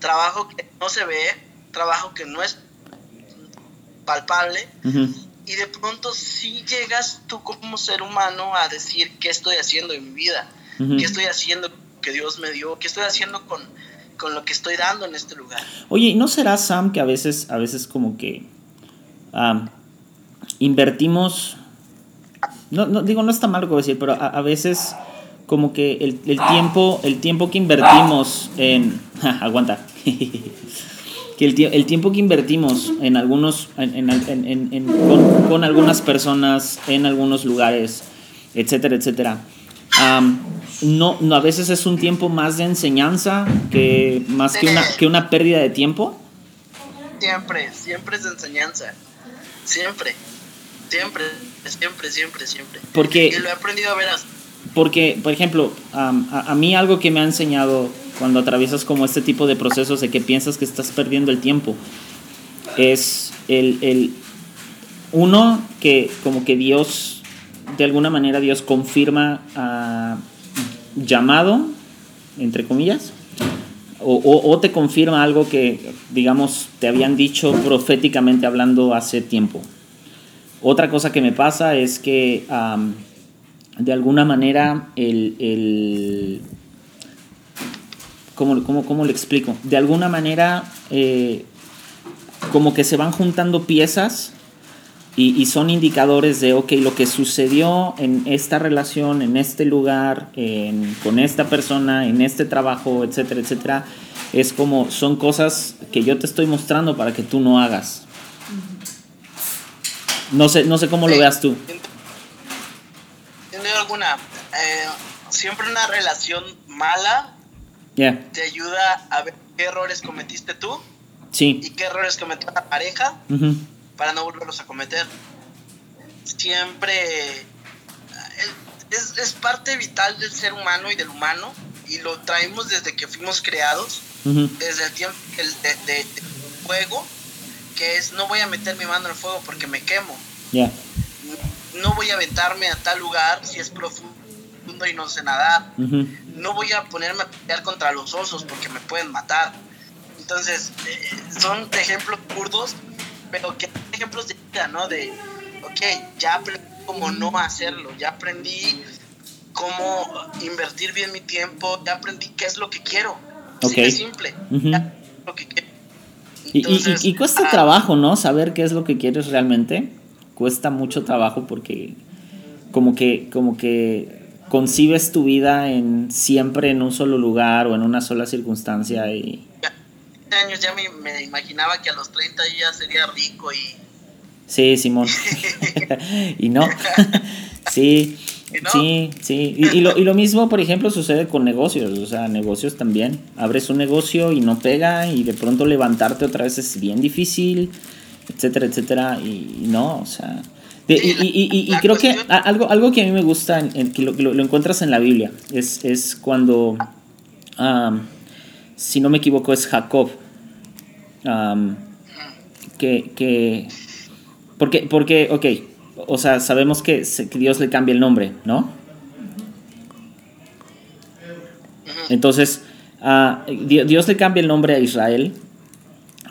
Trabajo que no se ve, trabajo que no es palpable. Y de pronto sí llegas tú como ser humano a decir qué estoy haciendo en mi vida, qué estoy haciendo que Dios me dio, qué estoy haciendo con, con lo que estoy dando en este lugar. Oye, ¿y ¿no será, Sam, que a veces, a veces como que invertimos... No, no, digo, no está mal lo que voy a decir, pero a, veces como que el, tiempo, el tiempo que invertimos en... aguanta. que el, el tiempo que invertimos en algunos... Con algunas personas, en algunos lugares, etcétera, etcétera. No, no, a veces es un tiempo más de enseñanza que más que una, que una pérdida de tiempo. Siempre, siempre es enseñanza. Siempre, siempre, siempre, siempre, siempre. Porque- Y lo he aprendido a ver así. Porque, por ejemplo, a, a mí algo que me ha enseñado cuando atraviesas como este tipo de procesos de que piensas que estás perdiendo el tiempo es el, el uno que como que Dios, de alguna manera Dios confirma ah, llamado, entre comillas, o, te confirma algo que, digamos, te habían dicho proféticamente hablando hace tiempo. Otra cosa que me pasa es que de alguna manera el... el ¿cómo, cómo, cómo le explico? De alguna manera eh, como que se van juntando piezas y, y son indicadores de, ok, lo que sucedió en esta relación, en este lugar, en- con esta persona, en este trabajo, etcétera, etcétera, es como, son cosas que yo te estoy mostrando para que tú no hagas. No sé, no sé cómo lo veas tú. Duda alguna, eh, siempre una relación mala te ayuda a ver qué errores cometiste tú sí. y qué errores cometió la pareja. Para no volverlos a cometer. Siempre eh, es, es parte vital del ser humano y del humano y lo traemos desde que fuimos creados, desde el tiempo el de, de- de fuego, que es no voy a meter mi mano en el fuego porque me quemo, Ya. no voy a aventarme a tal lugar si es profundo y no sé nadar, no voy a ponerme a pelear contra los osos porque me pueden matar. Entonces, eh, son ejemplos kurdos, pero que ejemplos de vida, ¿no? De, ok, ya aprendí cómo no hacerlo, ya aprendí cómo invertir bien mi tiempo, ya aprendí qué es lo que quiero. Ok. simple. Ujú. ya lo que quiero. Y, y- y- Entonces, y cuesta ah, trabajo, ¿no? Saber qué es lo que quieres realmente. Cuesta mucho trabajo porque como que, como que concibes tu vida en siempre en un solo lugar o en una sola circunstancia y ya, años ya me, me imaginaba que a los 30 ya sería rico y... sí, Simón. y no. sí. Sí, sí. Y, y lo, y lo mismo, por ejemplo, sucede con negocios. O sea, negocios también. Abres un negocio y no pega y de pronto levantarte otra vez es bien difícil, etcétera, etcétera. Y, y no, o sea... de- Sí, y, la creo que cuestión- algo, algo que a mí me gusta, en- en que lo, lo- lo encuentras en la Biblia, es, es cuando, si no me equivoco, es Jacob. que, que porque, porque, ok, o sea, sabemos que, que Dios le cambia el nombre, ¿no? Entonces, Di- Dios le cambia el nombre a Israel,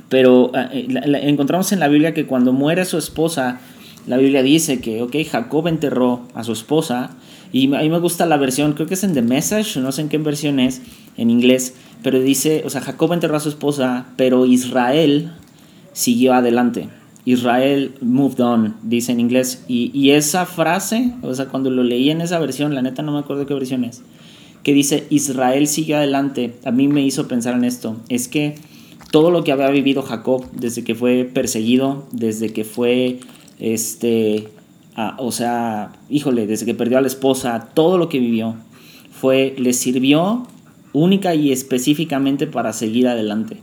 pero eh, la- la- encontramos en la Biblia que cuando muere su esposa, la Biblia dice que, ok, Jacob enterró a su esposa, y a mí me gusta la versión, creo que es en The Message, no sé en qué versión es, en inglés, pero dice, o sea, Jacob enterró a su esposa, pero Israel siguió adelante. Israel moved on, dice en inglés. Y, y esa frase, o sea, cuando lo leí en esa versión, la neta no me acuerdo qué versión es, que dice Israel siguió adelante, a mí me hizo pensar en esto. Es que todo lo que había vivido Jacob desde que fue perseguido, desde que fue, este, o sea, híjole, desde que perdió a la esposa, todo lo que vivió, fue, le sirvió única y específicamente para seguir adelante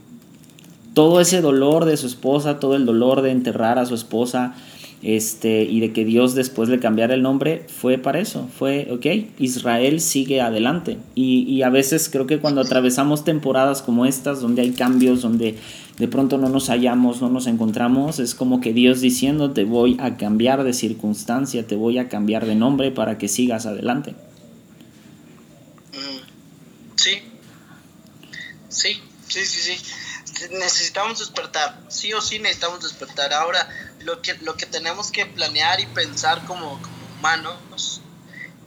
todo ese dolor de su esposa, todo el dolor de enterrar a su esposa, este, y de que Dios después le cambiara el nombre, fue para eso, fue, ok, Israel sigue adelante. Y, y a veces creo que cuando atravesamos temporadas como estas, donde hay cambios, donde de pronto no nos hallamos, no nos encontramos, es como que Dios diciendo, te voy a cambiar de circunstancia, te voy a cambiar de nombre para que sigas adelante. Mm, Sí. Sí, sí, sí, sí. Necesitamos despertar. Sí o sí necesitamos despertar. Ahora, lo que, lo que tenemos que planear y pensar como, como humanos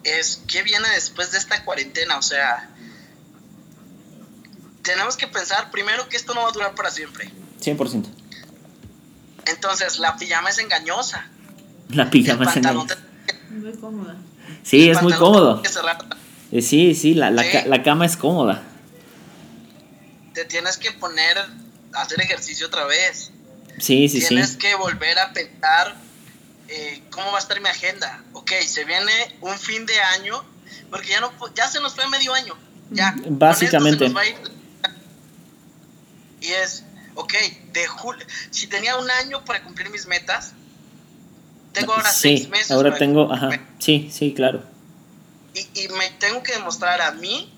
es qué viene después de esta cuarentena. O sea, tenemos que pensar primero que esto no va a durar para siempre. 100%. Entonces, la pijama es engañosa. La pijama es engañosa. te- Muy cómoda. Sí, el es muy cómodo. Eh, Sí, sí, la, la, Sí. ca- la cama es cómoda. Te tienes que poner hacer ejercicio otra vez. Sí, sí, sí. tienes que volver a pensar eh, cómo va a estar mi agenda. Ok, se viene un fin de año, porque ya no ya se nos fue medio año. Ya. Básicamente. Y es, ok, de julio, si tenía un año para cumplir mis metas, tengo ahora sí, seis meses. ahora tengo, cumplir ajá, sí, sí, claro. Y, y me tengo que demostrar a mí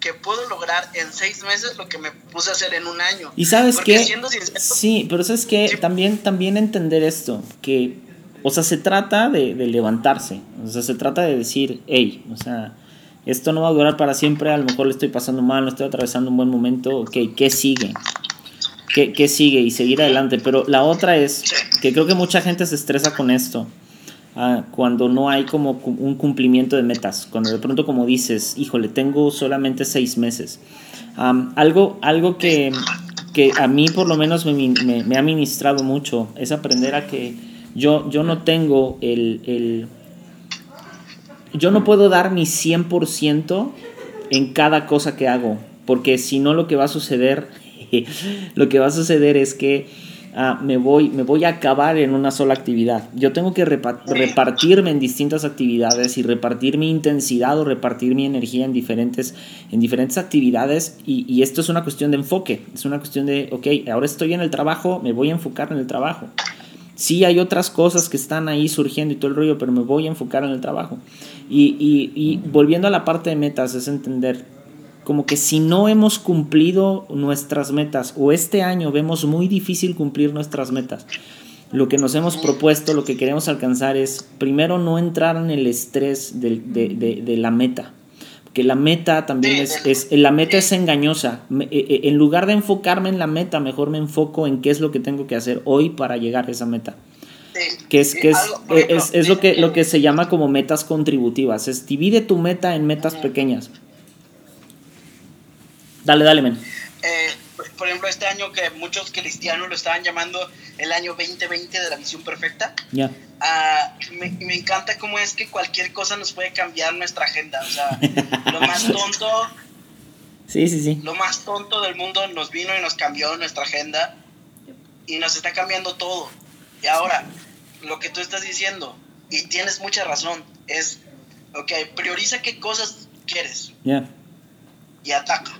que puedo lograr en seis meses lo que me puse a hacer en un año. Y sabes Porque qué, siendo sincero, sí, pero sabes que Sí. también, también entender esto, que, o sea, se trata de, de levantarse, o sea, se trata de decir, hey, o sea, esto no va a durar para siempre, a lo mejor le estoy pasando mal, no estoy atravesando un buen momento, ok, ¿qué sigue? ¿Qué, qué sigue? Y seguir adelante, pero la otra es que creo que mucha gente se estresa con esto. Ah, cuando no hay como un cumplimiento de metas, cuando de pronto como dices, híjole, tengo solamente seis meses. Am, algo algo que, que a mí por lo menos me, me- me ha ministrado mucho es aprender a que yo, yo no tengo el, el- Yo no puedo dar mi 100% en cada cosa que hago, porque si no lo que va a suceder, lo que va a suceder es que ah, me, voy, me voy a acabar en una sola actividad. Yo tengo que repa- repartirme en distintas actividades y repartir mi intensidad o repartir mi energía en diferentes, en diferentes actividades y, y esto es una cuestión de enfoque, es una cuestión de, ok, ahora estoy en el trabajo, me voy a enfocar en el trabajo. Sí hay otras cosas que están ahí surgiendo y todo el rollo, pero me voy a enfocar en el trabajo. Y, y, y volviendo a la parte de metas, es entender como que si no hemos cumplido nuestras metas o este año vemos muy difícil cumplir nuestras metas, lo que nos hemos propuesto, lo que queremos alcanzar es primero no entrar en el estrés de, de- de la meta. Que la meta también es, la meta es engañosa. Eh, eh, en lugar de enfocarme en la meta, mejor me enfoco en qué es lo que tengo que hacer hoy para llegar a esa meta. sí, Que es, sí, que es, algo, eh, es, es lo, que, lo que se llama como metas contributivas. Es divide tu meta en metas pequeñas. Dale, dale, men. eh, por- ejemplo, este año que muchos cristianos lo estaban llamando el año 2020 de la visión perfecta, Ya. ah, me, me encanta cómo es que cualquier cosa nos puede cambiar nuestra agenda. O sea, lo más tonto, Sí, sí, sí. lo más tonto del mundo nos vino y nos cambió nuestra agenda y nos está cambiando todo. Y ahora, lo que tú estás diciendo, y tienes mucha razón, es, ok, prioriza qué cosas quieres Ya. y ataca.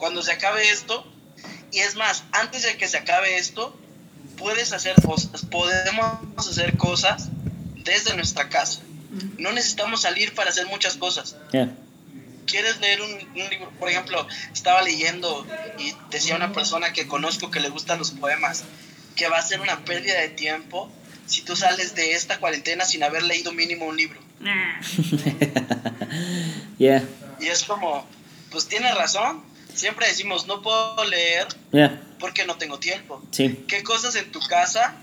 Cuando se acabe esto, y es más, antes de que se acabe esto, puedes hacer cosas, podemos hacer cosas desde nuestra casa. No necesitamos salir para hacer muchas cosas. Ya. ¿Quieres leer un, un libro? Por ejemplo, estaba leyendo y decía una persona que conozco que le gustan los poemas, que va a ser una pérdida de tiempo si tú sales de esta cuarentena sin haber leído mínimo un libro. Ya. Y es como, pues tiene razón. Siempre decimos, no puedo leer porque no tengo tiempo. Sí. ¿Qué cosas en tu casa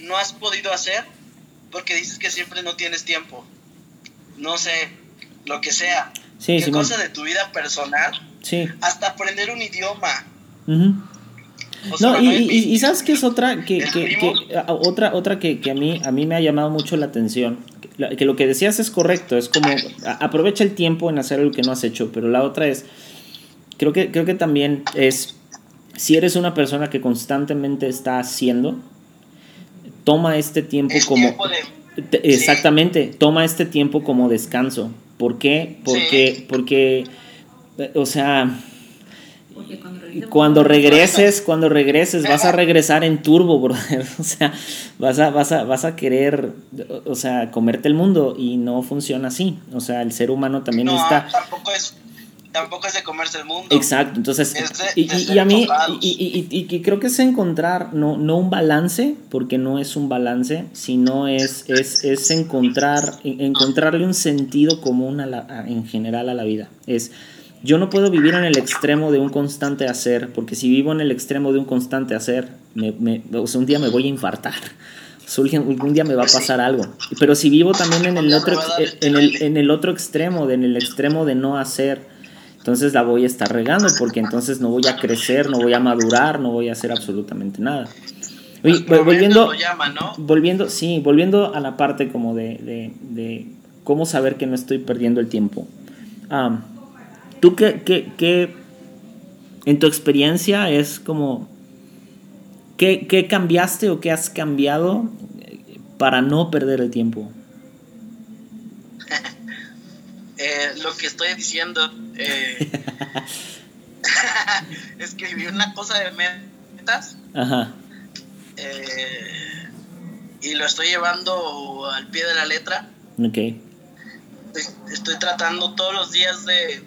no has podido hacer porque dices que siempre no tienes tiempo? No sé, lo que sea. Sí, ¿Qué Simón. cosa de tu vida personal? Sí. Hasta aprender un idioma. Ujú. O sea, No, y, y, y sabes que es otra que, ¿El que- otra otra que, que a mí a mí me ha llamado mucho la atención que, lo que decías es correcto es como a- aprovecha el tiempo en hacer lo que no has hecho pero la otra es creo que creo que también es si eres una persona que constantemente está haciendo toma este tiempo Es como tiempo de- te- Exactamente, toma este tiempo como descanso. ¿Por qué? Porque, Sí. porque, o sea, cuando regreses, cuando regreses, vas a regresar en turbo, brother. O sea, vas a, vas a, vas a querer, o sea, comerte el mundo y no funciona así. O sea, el ser humano también no, necesita... tampoco es, tampoco es de comerse el mundo. Exacto, entonces, de- y, a mí, y, y- creo que es encontrar, no, no un balance, porque no es un balance, sino es, es, es encontrar, en- encontrarle un sentido común a la- a- en general a la vida. Es, yo no puedo vivir en el extremo de un constante hacer, porque si vivo en el extremo de un constante hacer, me, me- o sea, un día me voy a infartar. Algún día me va a pasar algo. Pero si vivo también en el otro, en el, en el otro extremo, en el extremo de no hacer, entonces la voy a estar regando porque entonces no voy a crecer, no voy a madurar, no voy a hacer absolutamente nada. Oye, volviendo, volviendo, sí, volviendo a la parte como de, de, de cómo saber que no estoy perdiendo el tiempo. Am, ¿Tú qué, qué, qué, en tu experiencia es como, qué, qué cambiaste o qué has cambiado eh, para no perder el tiempo? Eh, lo que estoy diciendo, eh, escribí una cosa de metas Ajá, eh, y lo estoy llevando al pie de la letra. ok, Estoy, estoy tratando todos los días de...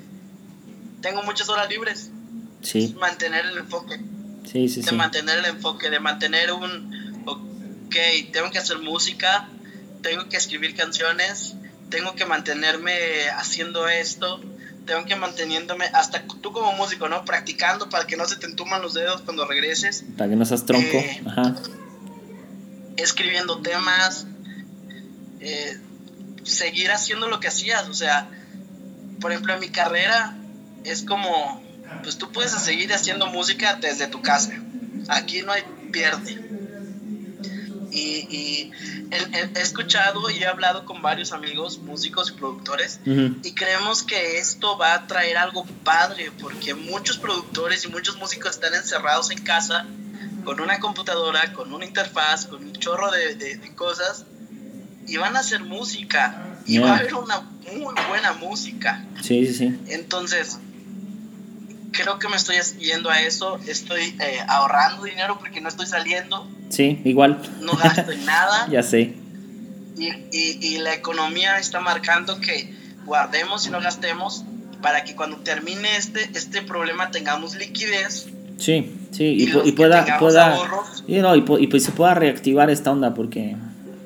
Tengo muchas horas libres. sí, Mantener el enfoque. sí, sí, de sí. mantener el enfoque, de mantener un, ok, tengo que hacer música, tengo que escribir canciones, tengo que mantenerme haciendo esto, tengo que manteniéndome, hasta tú como músico, ¿no? Practicando para que no se te entuman los dedos cuando regreses, Para que no seas tronco, Eh, ajá, escribiendo temas, eh, seguir haciendo lo que hacías, o sea, por ejemplo, en mi carrera es como, pues tú puedes seguir haciendo música desde tu casa, aquí no hay pierde. Y, y he, he- escuchado y he hablado con varios amigos, músicos y productores, ujú, y creemos que esto va a traer algo padre, porque muchos productores y muchos músicos están encerrados en casa con una computadora, con una interfaz, con un chorro de, de- de cosas, y van a hacer música, y va a Yeah. haber una muy buena música. sí, sí, sí, Entonces, creo que me estoy yendo a eso, estoy eh, ahorrando dinero porque no estoy saliendo, sí, igual, no gasto en nada. ya sé, y, y- y la economía está marcando que guardemos y no gastemos para que cuando termine este, este problema tengamos liquidez sí, sí, y, Y pueda, pueda, ahorros. y no, y, pu- y pues se pueda reactivar esta onda porque,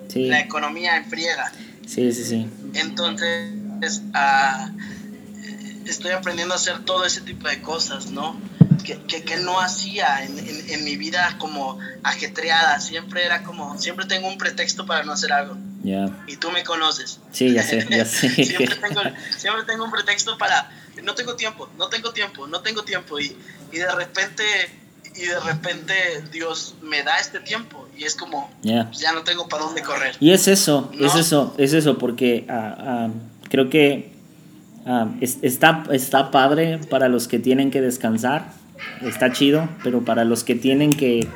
sí, la economía enfriega. sí, sí, sí, Entonces, ah, eh, estoy aprendiendo a hacer todo ese tipo de cosas, ¿no? Que, que, que no hacía en, en- en mi vida como ajetreada. Siempre era como, siempre tengo un pretexto para no hacer algo. ya, Y tú me conoces. sí, ya sé, ya sé, siempre, tengo, siempre tengo un pretexto para, no tengo tiempo, no tengo tiempo, no tengo tiempo. Y, y de repente, y de repente Dios me da este tiempo. Y es como, ya. pues ya no tengo para dónde correr. Y es eso, es No. eso, es eso, porque ah, ah, creo que ah, es- está, está padre para los que tienen que descansar, está chido, pero para los que tienen que,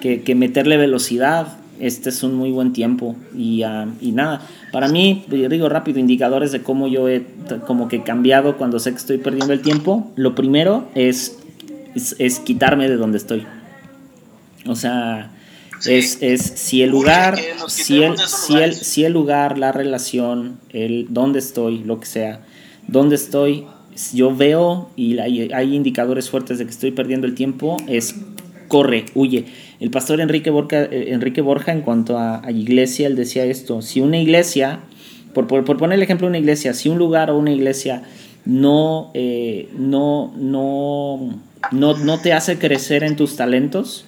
que, que meterle velocidad, este es un muy buen tiempo. Y, ah, y nada, para mí, yo digo rápido, indicadores de cómo yo he como que cambiado cuando sé que estoy perdiendo el tiempo. Lo primero es, es, es quitarme de donde estoy. O sea, Sí. es, es si el lugar, si el, si, el, si el lugar, la relación, el dónde estoy, lo que sea, dónde estoy, yo veo y hay, indicadores fuertes de que estoy perdiendo el tiempo, es corre, huye. El pastor Enrique Borja, eh, Enrique Borja en cuanto a, iglesia, él decía esto, si una iglesia, por poner el ejemplo de una iglesia, si un lugar o una iglesia no, eh, no, no, no, no te hace crecer en tus talentos,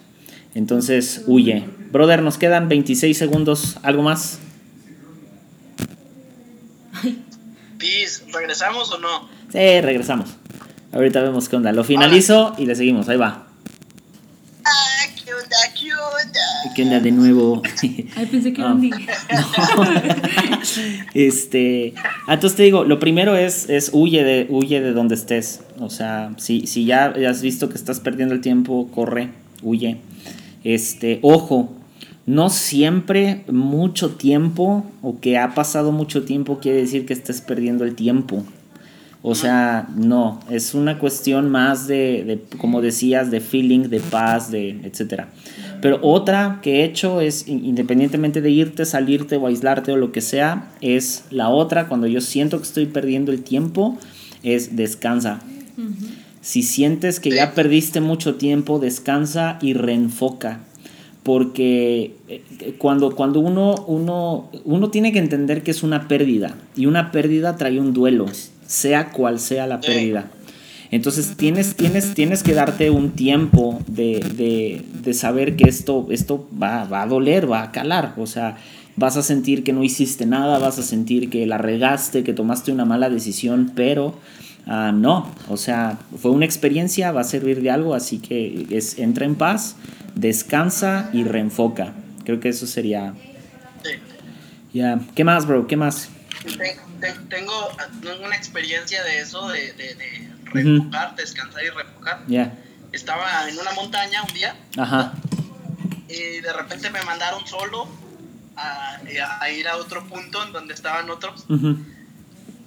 entonces huye. Brother, nos quedan 26 segundos, ¿algo más? Peace, ¿regresamos o no? Sí, regresamos. Ahorita vemos qué onda. Lo finalizo y le seguimos. Ahí va. Ah, ¿qué onda? ¿Qué onda? ¿Qué onda de nuevo? Ay, pensé que Ah. Andy. este, ah, entonces te digo, lo primero es, es huye de, huye de donde estés. O sea, si, si ya has visto que estás perdiendo el tiempo, corre, huye. Este, ojo, no siempre mucho tiempo o que ha pasado mucho tiempo quiere decir que estés perdiendo el tiempo. O sea, no, es una cuestión más de, de, como decías, de feeling, de paz, de etcétera. Pero otra que he hecho es, in- independientemente de irte, salirte o aislarte o lo que sea, es la otra, cuando yo siento que estoy perdiendo el tiempo, es descansa. Si sientes que ya perdiste mucho tiempo, descansa y reenfoca. Porque eh, cuando, cuando uno, uno, uno tiene que entender que es una pérdida y una pérdida trae un duelo, sea cual sea la pérdida. Entonces tienes, tienes, tienes que darte un tiempo de, de, de saber que esto, esto va, va, a doler, va a calar. O sea, vas a sentir que no hiciste nada, vas a sentir que la regaste, que tomaste una mala decisión, pero uh, no. O sea, fue una experiencia, va a servir de algo, así que es, entra en paz, descansa y reenfoca. Creo que eso sería... Sí. Ya, ¿qué más, bro? ¿Qué más? Tengo una experiencia de eso, de, de, de reenfocar, descansar y reenfocar. Ya. Estaba en una montaña un día. Ajá. Y de repente me mandaron solo a, a ir a otro punto en donde estaban otros. Ujú.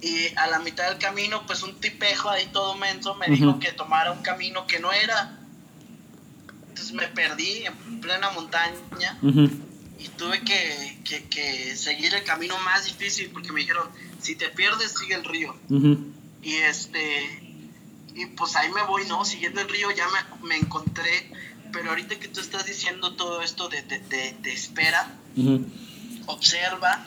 Y a la mitad del camino, pues un tipejo ahí todo menso me dijo que tomara un camino que no era. Entonces me perdí en plena montaña y tuve que, que, que seguir el camino más difícil porque me dijeron, si te pierdes, sigue el río. Y este, y pues ahí me voy, ¿no? Siguiendo el río ya me, me encontré, pero ahorita que tú estás diciendo todo esto de, de, de, de espera, observa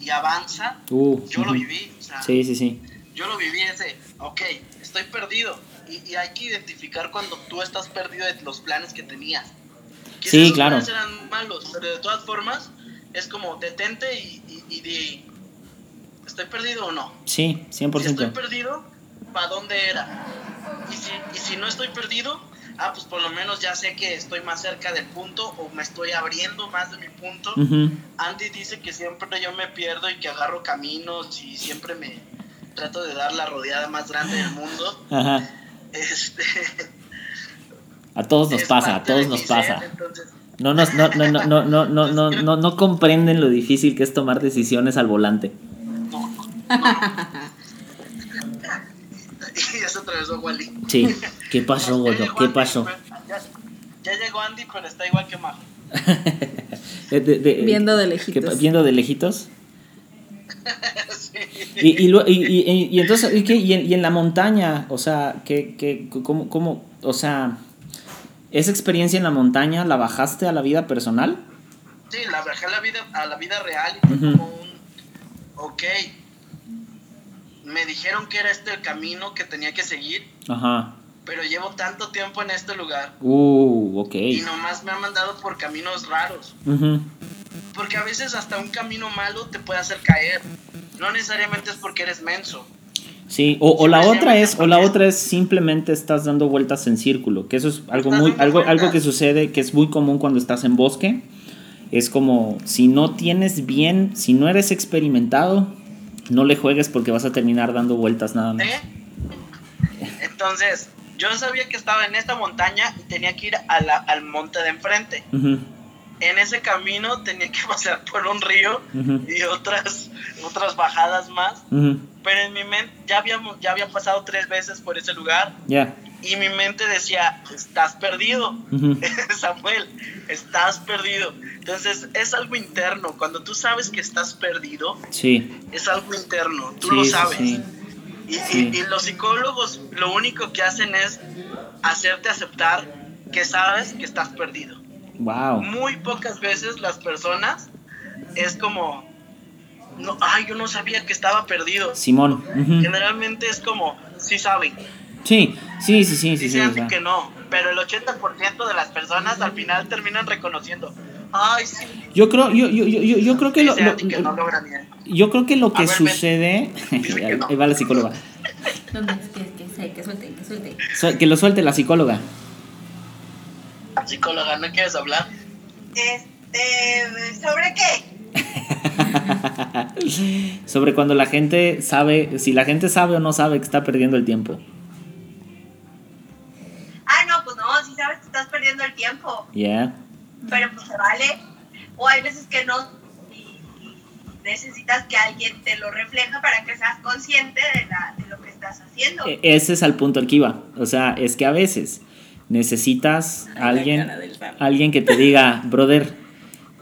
y avanza, Uh, yo lo viví, o sea, Sí, sí, sí. yo lo viví ese, ok, estoy perdido. Y, y hay que identificar cuando tú estás perdido de los planes que tenías. Quizás Sí, esos claro. planes eran malos, pero de todas formas es como detente y, y, y di, ¿estoy perdido o no? Sí, Si estoy 100%. perdido, ¿para dónde era? Y si, y si no estoy perdido, ah, pues por lo menos ya sé que estoy más cerca del punto o me estoy abriendo más de mi punto. Ujú. Andy dice que siempre yo me pierdo y que agarro caminos y siempre me trato de dar la rodeada más grande del mundo. Ajá. Este, A todos nos pasa, a todos nos pasa. ser, entonces, No, nos- no, no, no, no, no, no, no, no, no comprenden lo difícil que es tomar decisiones al volante. no, no, no. y ya se atravesó Wally. Sí. ¿Qué pasó, Ya Goyo? llegó ¿Qué Andy, pasó? pero- Ya, ya llegó Andy, pero está igual que Majo. De- de- de- Viendo de ¿qué lejitos. pa- viendo de lejitos. Sí. Y, y, y, y- entonces, ¿y, qué? y, en, y en la montaña, o sea, ¿qué, qué, cómo, cómo, o sea, esa experiencia en la montaña la bajaste a la vida personal? Sí, la bajé a la vida, a la vida real y fue como un, ok, me dijeron que era este el camino que tenía que seguir, Ajá. pero llevo tanto tiempo en este lugar Uh, ok. y nomás me han mandado por caminos raros, Ujú. Porque a veces hasta un camino malo te puede hacer caer, no necesariamente es porque eres menso, Sí, o, o la otra es, o la otra es simplemente estás dando vueltas en círculo, que eso es algo muy, algo, algo que sucede, que es muy común cuando estás en bosque. Es como si no tienes bien, si no eres experimentado, no le juegues porque vas a terminar dando vueltas nada más. ¿eh? Entonces, yo sabía que estaba en esta montaña y tenía que ir a la- al monte de enfrente. Ujú, en ese camino tenía que pasar por un río y otras otras bajadas más. Pero en mi mente ya habíamos ya había pasado tres veces por ese lugar Ya. y mi mente decía estás perdido Samuel estás perdido entonces es algo interno. Cuando tú sabes que estás perdido Sí. es algo interno. Tú sí, lo sabes sí. Y, y- Sí. y los psicólogos lo único que hacen es hacerte aceptar que sabes que estás perdido Wow. muy pocas veces las personas es como, no, ay, yo no sabía que estaba perdido. Simón. ujú. Generalmente es como, sí saben, Sí, sí, sí, sí, sí. sí, sea. que no, pero el 80% de las personas al final terminan reconociendo, ay, sí, Yo creo, yo, yo, yo, yo- yo creo que lo, que no yo creo que lo que ver, sucede. Que no. Ahí va la psicóloga. ¿Dónde? Que, que, que, que suelte, que suelte. Su- Que lo suelte la psicóloga. Psicóloga, ¿no quieres hablar? Este, ¿sobre qué? Sobre cuando la gente sabe, si la gente sabe o no sabe que está perdiendo el tiempo. Ah, no, pues no, si sabes que estás perdiendo el tiempo, Yeah. pero pues se vale. O hay veces que no y necesitas que alguien te lo refleja para que seas consciente de, la, de lo que estás haciendo. E- Ese es al punto al que iba. O sea, es que a veces necesitas a alguien, alguien que te diga, brother,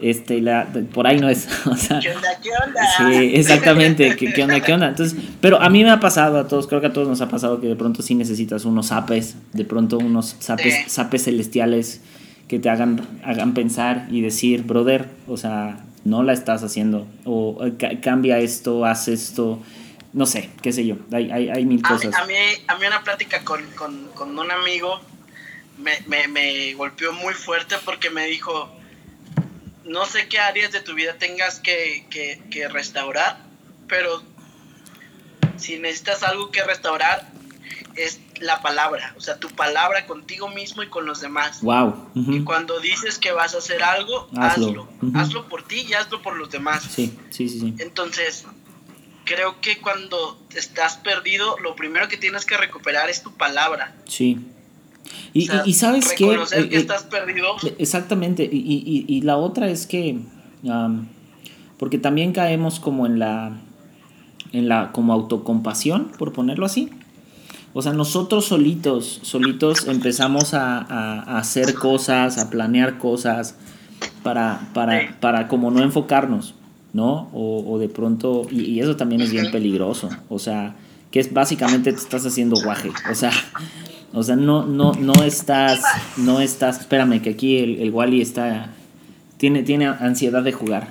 este, la, por ahí no es. O sea, ¿Qué onda, qué onda? Sí, exactamente. ¿Qué, qué onda? ¿Qué onda? Entonces, pero a mí me ha pasado, a todos, creo que a todos nos ha pasado que de pronto sí necesitas unos zapes, de pronto unos zapes, Sí. zapes celestiales que te hagan, hagan pensar y decir, brother, o sea, no la estás haciendo, o eh, ca- cambia esto, haz esto, no sé, qué sé yo, hay, hay, hay mil A mí, cosas. a mí, a mí una plática con, con- con un amigo me, me- me golpeó muy fuerte porque me dijo, no sé qué áreas de tu vida tengas que, que- que restaurar, pero si necesitas algo que restaurar, es la palabra, o sea, tu palabra contigo mismo y con los demás. Wow. Y cuando dices que vas a hacer algo, Hazlo. hazlo. Por ti y hazlo por los demás. Sí, sí, sí, sí. Entonces, creo que cuando estás perdido, lo primero que tienes que recuperar es tu palabra. Sí. Y, O sea, y- y sabes qué? reconocer Eh, que eh, estás perdido. Exactamente, y, y- y la otra es que, porque también caemos como en la, en la, como autocompasión, por ponerlo así. O sea, nosotros solitos, solitos empezamos a, a- a hacer cosas, a planear cosas, para, para, para como no enfocarnos, ¿no? O, o de pronto, y, y eso también es bien peligroso, o sea, que es básicamente te estás haciendo guaje, o sea, o sea, no, no, no estás, no estás, espérame, que aquí el, el Wally está, tiene, tiene ansiedad de jugar.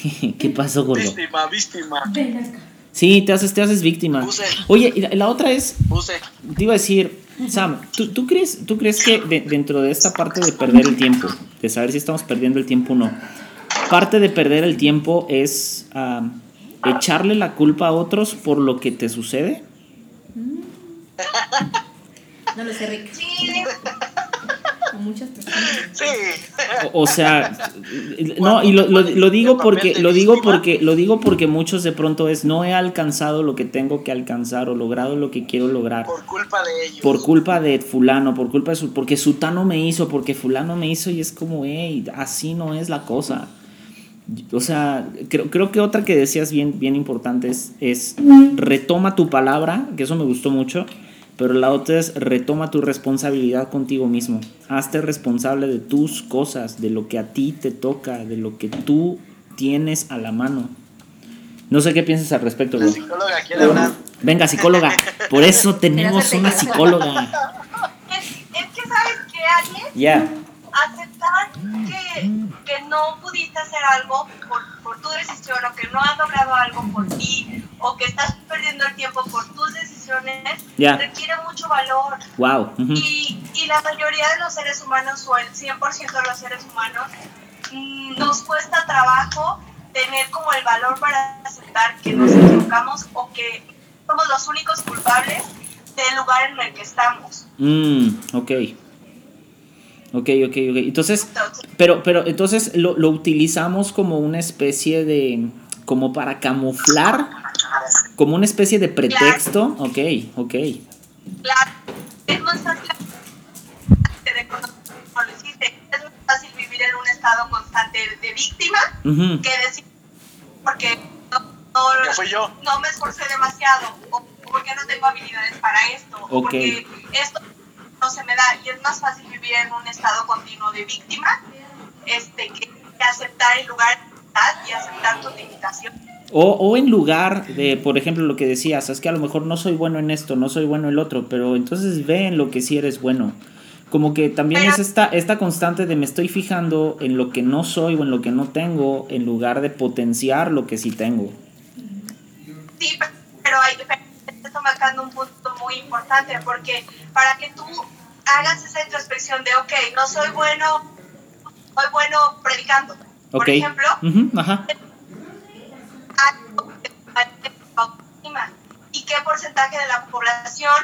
¿Qué pasó, gordo? Víctima, víctima. Sí, te haces, te haces víctima. Puse. Oye, y la, la otra es, te iba a decir, Sam, ¿tú, tú crees, ¿tú crees que de- dentro de esta parte de perder el tiempo, de saber si estamos perdiendo el tiempo o no, parte de perder el tiempo es echarle la culpa a otros por lo que te sucede? No lo sé, Rick. Sí, Con muchas personas. Sí. O, o sea, no, y lo, lo- lo digo porque, lo digo porque, lo digo porque muchos de pronto es no he alcanzado lo que tengo que alcanzar o logrado lo que quiero lograr. Por culpa de ellos. por culpa de fulano, por culpa de su, porque sutano me hizo, porque fulano me hizo y es como, hey, así no es la cosa. O sea, creo, creo que otra que decías bien, bien importante es, es retoma tu palabra, que eso me gustó mucho, pero la otra es retoma tu responsabilidad contigo mismo. Hazte responsable de tus cosas, de lo que a ti te toca, de lo que tú tienes a la mano. No sé qué piensas al respecto, La psicóloga quiere hablar. Venga, psicóloga. Por eso tenemos una psicóloga. es, es que sabes que alguien Ya. aceptar que, que no pudiste hacer algo por, por tu decisión o que no has logrado algo por ti o que estás perdiendo el tiempo por tus decisiones Requiere mucho valor. Wow. Y, y la mayoría de los seres humanos o el 100% de los seres humanos mm, nos cuesta trabajo tener como el valor para aceptar que nos equivocamos o que somos los únicos culpables del lugar en el que estamos. Mm, ok. Ok, ok, ok. Entonces, Entonces, pero, pero entonces lo, lo utilizamos como una especie de. como para camuflar. Como una especie de pretexto. Ok, ok. Claro, es más fácil de reconocer como lo hiciste. Es más fácil vivir en un estado constante de víctima Ujú, que decir porque no, no, fui yo. no me esforcé demasiado o porque no tengo habilidades para esto o Ok. porque esto no se me da y es más fácil vivir en un estado continuo de víctima este que, que aceptar el lugar y aceptar tus limitaciones. O, o en lugar de, por ejemplo, lo que decías, es que a lo mejor no soy bueno en esto, no soy bueno en el otro, pero entonces ve en lo que sí eres bueno. Como que también es esta, esta constante de me estoy fijando en lo que no soy o en lo que no tengo, en lugar de potenciar lo que sí tengo. Sí, pe- pero hay está marcando un punto muy importante porque para que tú hagas esa introspección de, ok, no soy bueno, soy bueno predicando, por ejemplo, ajá. ¿Y qué porcentaje de la población,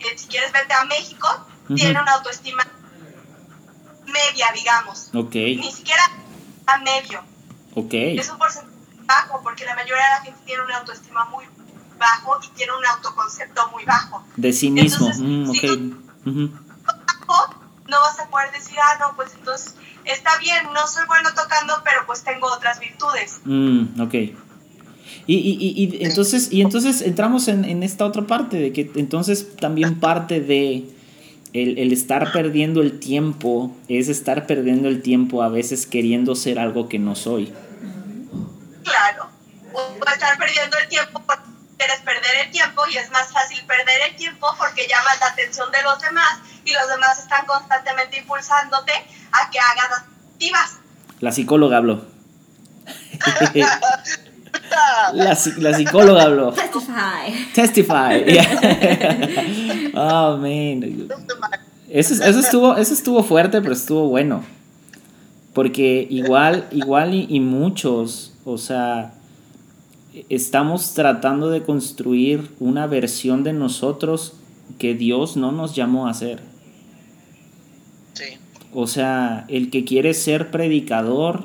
eh, si quieres vete a México, Ujú. tiene una autoestima media, digamos? Ok, Ni siquiera a medio. ok. Es un porcentaje bajo porque la mayoría de la gente tiene una autoestima muy bajo y tiene un autoconcepto muy bajo. De sí mismo. Entonces, mm, si ok. Ujú. Bajo, no vas a poder decir, ah, no, pues entonces está bien, no soy bueno tocando, pero pues tengo otras virtudes. Mm, ok. Y, y, y, y entonces, y entonces entramos en, en esta otra parte, de que entonces también parte de el, el estar perdiendo el tiempo es estar perdiendo el tiempo a veces queriendo ser algo que no soy. Claro. O, o estar perdiendo el tiempo porque quieres perder el tiempo y es más fácil perder el tiempo porque llamas la atención de los demás y los demás están constantemente impulsándote a que hagas activas. La psicóloga habló. La, la psicóloga habló. Testify. Testify. Yeah. Oh, man. Eso, eso, estuvo, eso estuvo fuerte, pero estuvo bueno. Porque igual, igual y, y muchos, o sea, estamos tratando de construir una versión de nosotros que Dios no nos llamó a hacer. Sí. O sea, el que quiere ser predicador,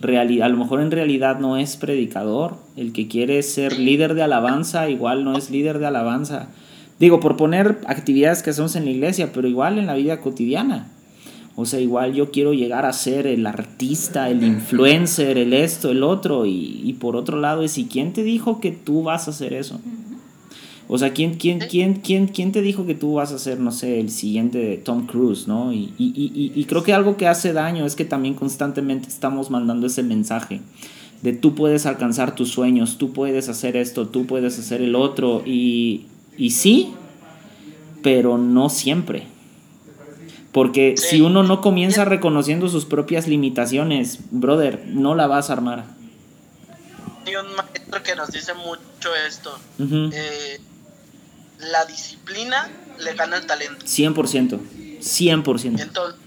reali- a lo mejor en realidad no es predicador. El que quiere ser líder de alabanza, igual no es líder de alabanza. Digo, por poner actividades que hacemos en la iglesia, pero igual en la vida cotidiana. O sea, igual yo quiero llegar a ser el artista, el influencer, el esto, el otro. Y, y por otro lado es, ¿y quién te dijo que tú vas a hacer eso? O sea, ¿quién, quién, quién, quién, quién te dijo que tú vas a ser, no sé, el siguiente de Tom Cruise, ¿no? Y, y, y, y creo que algo que hace daño es que también constantemente estamos mandando ese mensaje de tú puedes alcanzar tus sueños, tú puedes hacer esto, tú puedes hacer el otro. Y, y sí, pero no siempre. Porque Sí. si uno no comienza reconociendo sus propias limitaciones, brother, no la vas a armar. Hay un maestro que nos dice mucho esto. Eh, la disciplina le gana el talento. 100%. 100%. Entonces,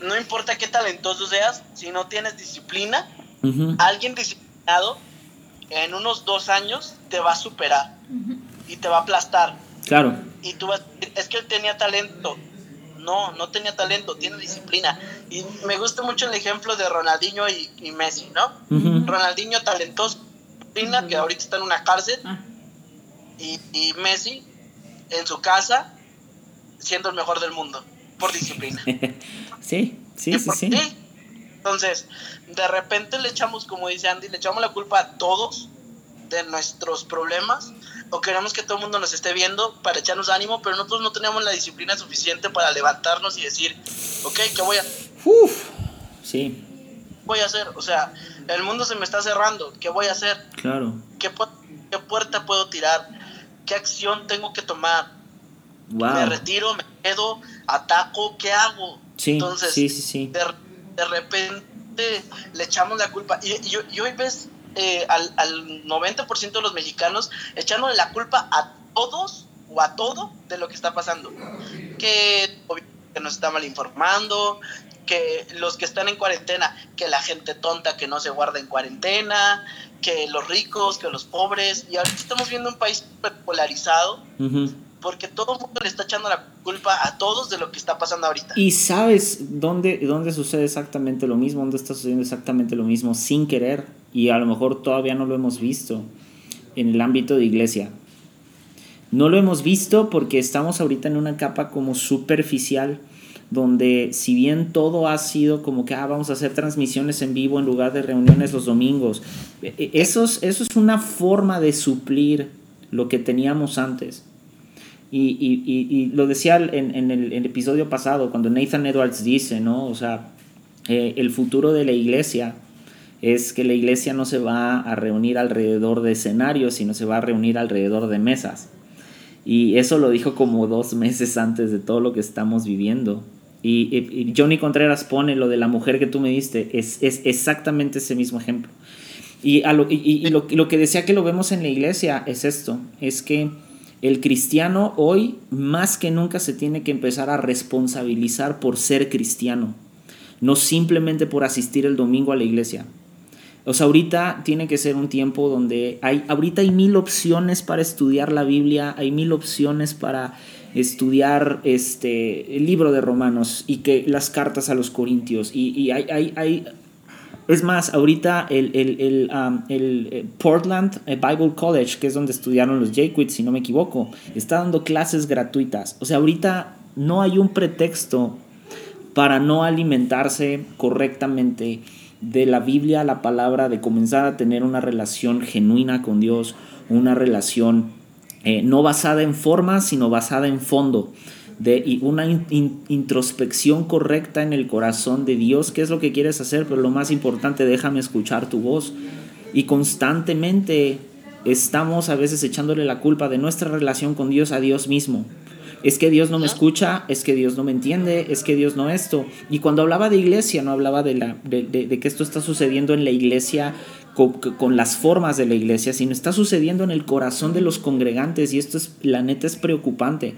no importa qué talentoso seas, si no tienes disciplina, alguien disciplinado en unos dos años te va a superar y te va a aplastar. Claro. Y tú vas a decir, es que él tenía talento. No, no tenía talento, tiene disciplina. Y me gusta mucho el ejemplo de Ronaldinho y, y Messi, ¿no? Ronaldinho talentoso, disciplina, que ahorita está en una cárcel, Ah, y, y Messi en su casa siendo el mejor del mundo por disciplina. Sí, sí, ¿Y sí, sí. qué? Entonces, de repente le echamos, como dice Andy, le echamos la culpa a todos de nuestros problemas o queremos que todo el mundo nos esté viendo para echarnos ánimo, pero nosotros no tenemos la disciplina suficiente para levantarnos y decir, ok, ¿qué voy a, Uf. Sí, voy a hacer? O sea, el mundo se me está cerrando, ¿qué voy a hacer? claro. ¿Qué, pu- qué puerta puedo tirar? ¿Qué acción tengo que tomar? ¿Me Wow. retiro? ¿Me quedo? ¿Ataco? ¿Qué hago? Sí, Entonces, sí, sí, sí. de, de repente le echamos la culpa. Y, y, y hoy ves eh, al, al 90% de los mexicanos echándole la culpa a todos o a todo de lo que está pasando. Que, que nos está mal informando, que los que están en cuarentena, que la gente tonta que no se guarda en cuarentena, que los ricos, que los pobres. Y ahorita estamos viendo un país polarizado porque todo el mundo le está echando la culpa a todos de lo que está pasando ahorita. Y sabes dónde, dónde sucede exactamente lo mismo, dónde está sucediendo exactamente lo mismo sin querer y a lo mejor todavía no lo hemos visto en el ámbito de iglesia. No lo hemos visto porque estamos ahorita en una capa como superficial donde si bien todo ha sido como que ah, vamos a hacer transmisiones en vivo en lugar de reuniones los domingos, e- e- eso es, eso es una forma de suplir lo que teníamos antes. Y, y- y- lo decía en, en el, el episodio pasado, cuando Nathan Edwards dice, ¿no? O sea, eh, el futuro de la iglesia es que la iglesia no se va a reunir alrededor de escenarios, sino se va a reunir alrededor de mesas. Y eso lo dijo como dos meses antes de todo lo que estamos viviendo. Y, y- Johnny Contreras pone lo de la mujer que tú me diste, es, es exactamente ese mismo ejemplo. Y, a lo, y, lo que decía que lo vemos en la iglesia es esto, es que el cristiano hoy más que nunca se tiene que empezar a responsabilizar por ser cristiano, no simplemente por asistir el domingo a la iglesia. O sea, ahorita tiene que ser un tiempo donde hay, ahorita hay mil opciones para estudiar la Biblia, hay mil opciones para estudiar este, el libro de Romanos y que las cartas a los Corintios. Y, y hay, hay, hay- es más, ahorita el, el, el, um, eh, Portland eh, Bible College, que es donde estudiaron los Jaquits, si no me equivoco, está dando clases gratuitas. O sea, ahorita no hay un pretexto para no alimentarse correctamente de la Biblia, la palabra, de comenzar a tener una relación genuina con Dios, una relación eh, no basada en forma, sino basada en fondo, de una in- in- introspección correcta en el corazón de Dios, qué es lo que quieres hacer, pero lo más importante, déjame escuchar tu voz. Y constantemente estamos a veces echándole la culpa de nuestra relación con Dios a Dios mismo. Es que Dios no me escucha, es que Dios no me entiende, es que Dios no esto. Y cuando hablaba de iglesia, no hablaba de, la, de- de que esto está sucediendo en la iglesia con, las formas de la iglesia, sino está sucediendo en el corazón de los congregantes y esto es, la neta es preocupante.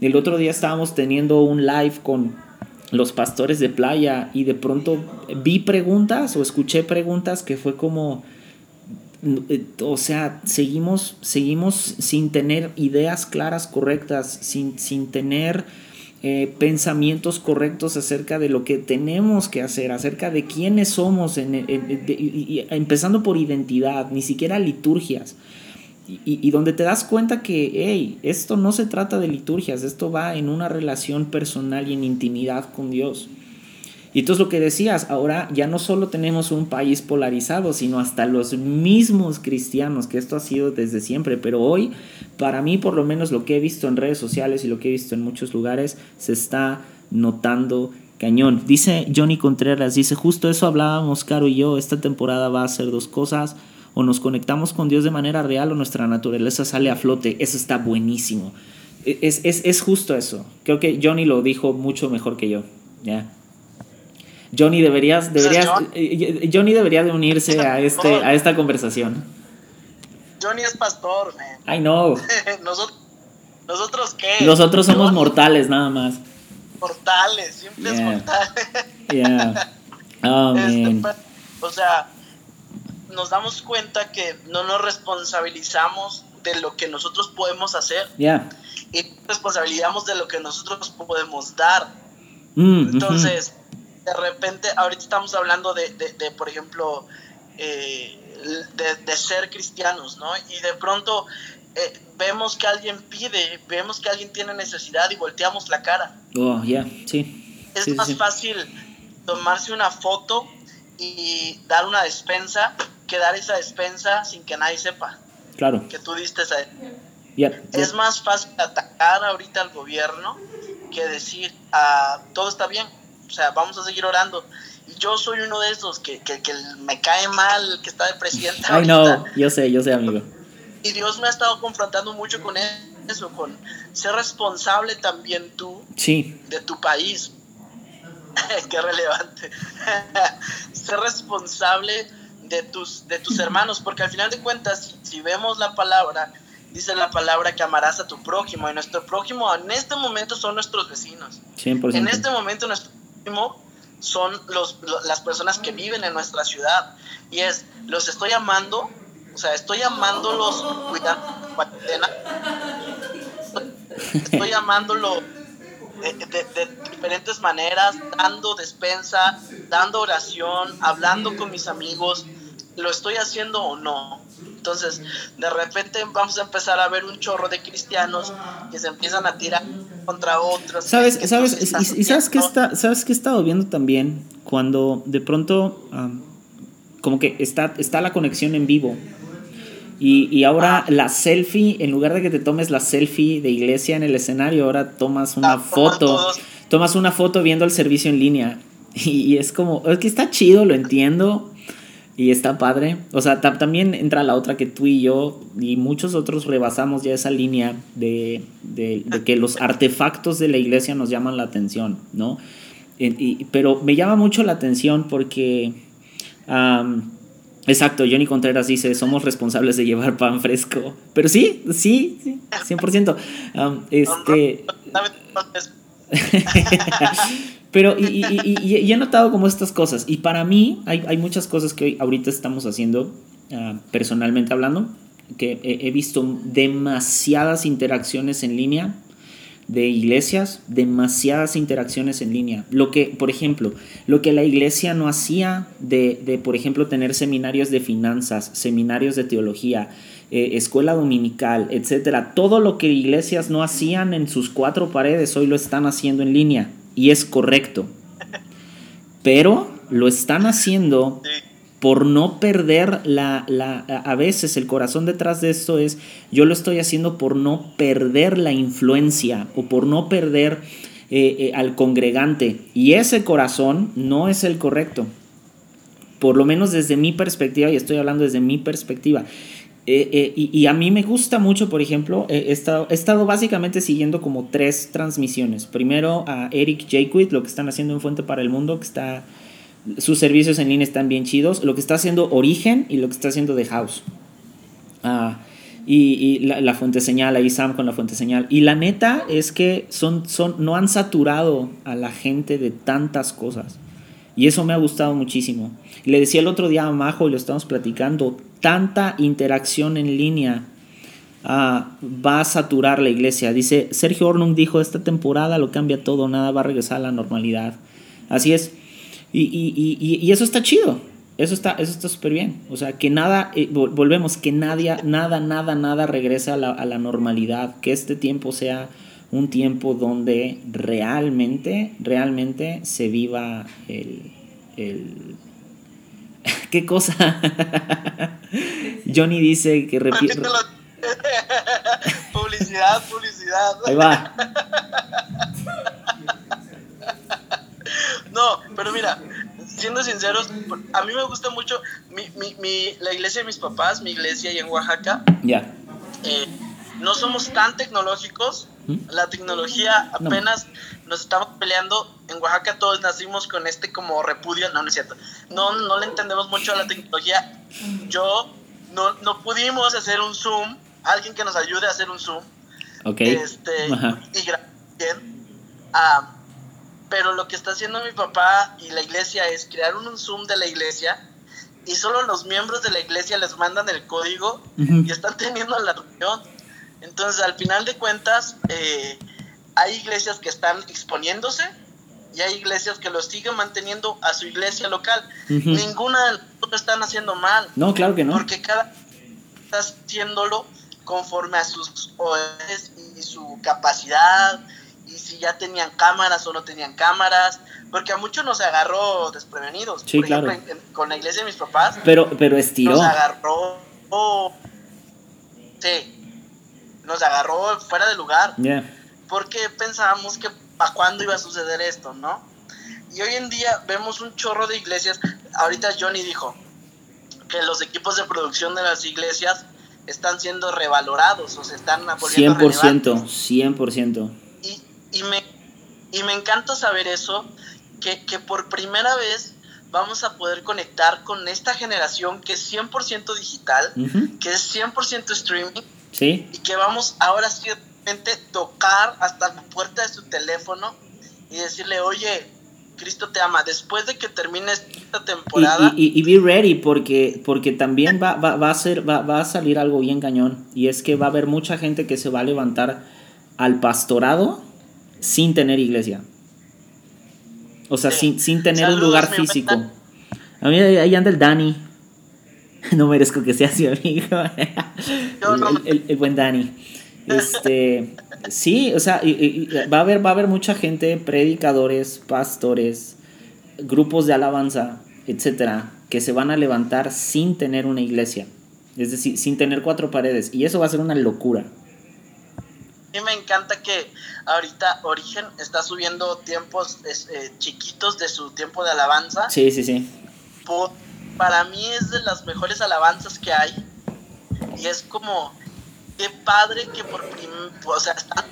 El otro día estábamos teniendo un live con los pastores de playa y de pronto vi preguntas o escuché preguntas que fue como, o sea, seguimos, seguimos sin tener ideas claras, correctas, sin, sin tener eh, pensamientos correctos acerca de lo que tenemos que hacer, acerca de quiénes somos, en, empezando por identidad, ni siquiera liturgias. Y, y, donde te das cuenta que, hey, esto no se trata de liturgias, esto va en una relación personal y en intimidad con Dios. Y entonces lo que decías, ahora ya no solo tenemos un país polarizado, sino hasta los mismos cristianos, que esto ha sido desde siempre, pero hoy, para mí por lo menos lo que he visto en redes sociales y lo que he visto en muchos lugares, se está notando cañón. Dice Johnny Contreras, dice, justo eso hablábamos, Caro y yo, esta temporada va a ser dos cosas, o nos conectamos con Dios de manera real o nuestra naturaleza sale a flote, eso está buenísimo. Es, es, es justo eso. Creo que Johnny lo dijo mucho mejor que yo. ¿ya? Johnny deberías, deberías eh, Johnny debería de unirse a este a esta conversación. Johnny es pastor, man. I know. nosotros, nosotros qué? Nosotros somos mortales nada más. Mortales, siempre es mortales. yeah. Oh, man. o sea, nos damos cuenta que no nos responsabilizamos de lo que nosotros podemos hacer. Yeah. Y responsabilizamos de lo que nosotros podemos dar. Mm, Entonces, de repente, ahorita estamos hablando de, de, de por ejemplo, eh, de, de, ser cristianos, ¿no? Y de pronto eh, vemos que alguien pide, vemos que alguien tiene necesidad y volteamos la cara. Oh, ya, yeah. sí. Es sí, más sí. fácil tomarse una foto y dar una despensa que dar esa despensa sin que nadie sepa Claro. que tú diste esa Yeah, es más fácil atacar ahorita al gobierno que decir, ah, todo está bien, o sea, vamos a seguir orando. Y yo soy uno de esos que, que, que me cae mal, que está de presidente. I know, yo sé, yo sé, amigo. Y Dios me ha estado confrontando mucho con eso, con ser responsable también tú Sí. de tu país. Qué relevante. ser responsable de tus, de tus hermanos, porque al final de cuentas, si, si vemos la palabra, dice la palabra que amarás a tu prójimo, y nuestro prójimo en este momento son nuestros vecinos. 100%. En este momento nuestro son los, lo- las personas que viven en nuestra ciudad. Y es, los estoy amando, o sea, estoy amándolos cuidando cuarentena. Estoy amándolo de, de- de diferentes maneras, dando despensa, dando oración, hablando con mis amigos. ¿Lo estoy haciendo o no? Entonces, de repente vamos a empezar a ver un chorro de cristianos que se empiezan a tirar contra otros. ¿Sabes, que sabes, y, y sabes qué haciendo. está, sabes qué he estado viendo también? Cuando de pronto am, como que está, está la conexión en vivo. Y, y ahora la selfie, en lugar de que te tomes la selfie de iglesia en el escenario, ahora tomas una Ah, foto. todos. Tomas una foto viendo el servicio en línea. Y es como, es que está chido, lo entiendo. Y está padre. O sea, ta- también entra la otra que tú y yo y muchos otros rebasamos ya esa línea de, de- de que los artefactos de la iglesia nos llaman la atención, ¿no? Y- pero me llama mucho la atención porque... am, exacto, Johnny Contreras dice, somos responsables de llevar pan fresco. Pero sí, sí, sí, 100%. Am, este... Pero y, y- y- y- y he notado como estas cosas. Y para mí hay, hay muchas cosas que hoy, ahorita estamos haciendo, ah, personalmente hablando, que he, he visto demasiadas interacciones en línea de iglesias, demasiadas interacciones en línea. Lo que, por ejemplo, lo que la iglesia no hacía de, de, por ejemplo, tener seminarios de finanzas, seminarios de teología, eh, escuela dominical, etcétera. Todo lo que iglesias no hacían en sus cuatro paredes, hoy lo están haciendo en línea. Y es correcto. Pero lo están haciendo por no perder la, la, a veces el corazón detrás de esto es, yo lo estoy haciendo por no perder la influencia o por no perder eh, eh, al congregante. Y ese corazón no es el correcto. Por lo menos desde mi perspectiva, y estoy hablando desde mi perspectiva. Eh, eh, y, a mí me gusta mucho, por ejemplo, eh, he, estado, básicamente siguiendo como tres transmisiones. Primero a Eric Jaquith, lo que están haciendo en Fuente para el Mundo, que está sus servicios en línea están bien chidos. Lo que está haciendo Origen y lo que está haciendo The House. Ah, y, la, fuente señal, ahí Sam con la fuente señal. Y la neta es que son, no han saturado a la gente de tantas cosas. Y eso me ha gustado muchísimo. Le decía el otro día a Majo y lo estamos platicando, tanta interacción en línea uh, va a saturar la iglesia. Dice, Sergio Ornung dijo, esta temporada lo cambia todo, nada va a regresar a la normalidad. Así es. Y, eso está chido. Eso está eso está súper bien. O sea, que nada, eh, volvemos, que nadie, nada, nada, nada regrese a la, normalidad. Que este tiempo sea un tiempo donde realmente, realmente se viva el ¿Qué cosa? Johnny dice que repite... publicidad, publicidad. Ahí va. No, pero mira, siendo sinceros, a mí me gusta mucho mi, mi, mi, la iglesia de mis papás, mi iglesia ahí en Oaxaca. Ya. Yeah. Eh, no somos tan tecnológicos. La tecnología apenas no. nos estamos peleando. En Oaxaca todos nacimos con este como repudio. No, no es cierto. No, no le entendemos mucho a la tecnología. Yo no, no pudimos hacer un Zoom. Alguien que nos ayude a hacer un Zoom. Ok. Este, Ajá. y bien. Ah, pero lo que está haciendo mi papá y la iglesia es crear un Zoom de la iglesia y solo los miembros de la iglesia les mandan el código Uh -huh. y están teniendo la reunión. Entonces, al final de cuentas, eh, hay iglesias que están exponiéndose y hay iglesias que lo siguen manteniendo a su iglesia local. Uh -huh. Ninguna de las dos lo están haciendo mal. No, claro que no. Porque cada está haciéndolo conforme a sus OS y su capacidad y si ya tenían cámaras o no tenían cámaras, porque a muchos nos agarró desprevenidos. Sí, Por claro. ejemplo, con la iglesia de mis papás, Pero, pero estiró. nos agarró. oh, sí, nos agarró fuera de lugar, porque pensábamos que para cuándo iba a suceder esto, ¿no? Y hoy en día vemos un chorro de iglesias. Ahorita Johnny dijo que los equipos de producción de las iglesias están siendo revalorados o se están volviendo 100%, relevantes. 100%. Y, y, me, y me encanta saber eso, que, que por primera vez vamos a poder conectar con esta generación que es 100% digital, que es 100% streaming Sí, y que vamos ahora sí tocar hasta la puerta de su teléfono y decirle, oye, Cristo te ama. Después de que termine esta temporada, y, y, y be ready porque, porque también va, va, va a ser, va, va a salir algo bien cañón. Y es que va a haber mucha gente que se va a levantar al pastorado sin tener iglesia. O sea, Sí. sin, sin tener un lugar físico. A mí ahí anda el Dani. No merezco que seas mi amigo. El, buen Dani. Este, sí, o sea, y- y- y va a haber, va a haber mucha gente, predicadores, pastores, grupos de alabanza, etcétera, que se van a levantar sin tener una iglesia. Es decir, sin tener cuatro paredes. Y eso va a ser una locura. mí me encanta que ahorita Origen está subiendo tiempos eh, chiquitos de su tiempo de alabanza. Sí, sí, sí. Para mí es de las mejores alabanzas que hay. Y es como, qué padre que por prim o sea, están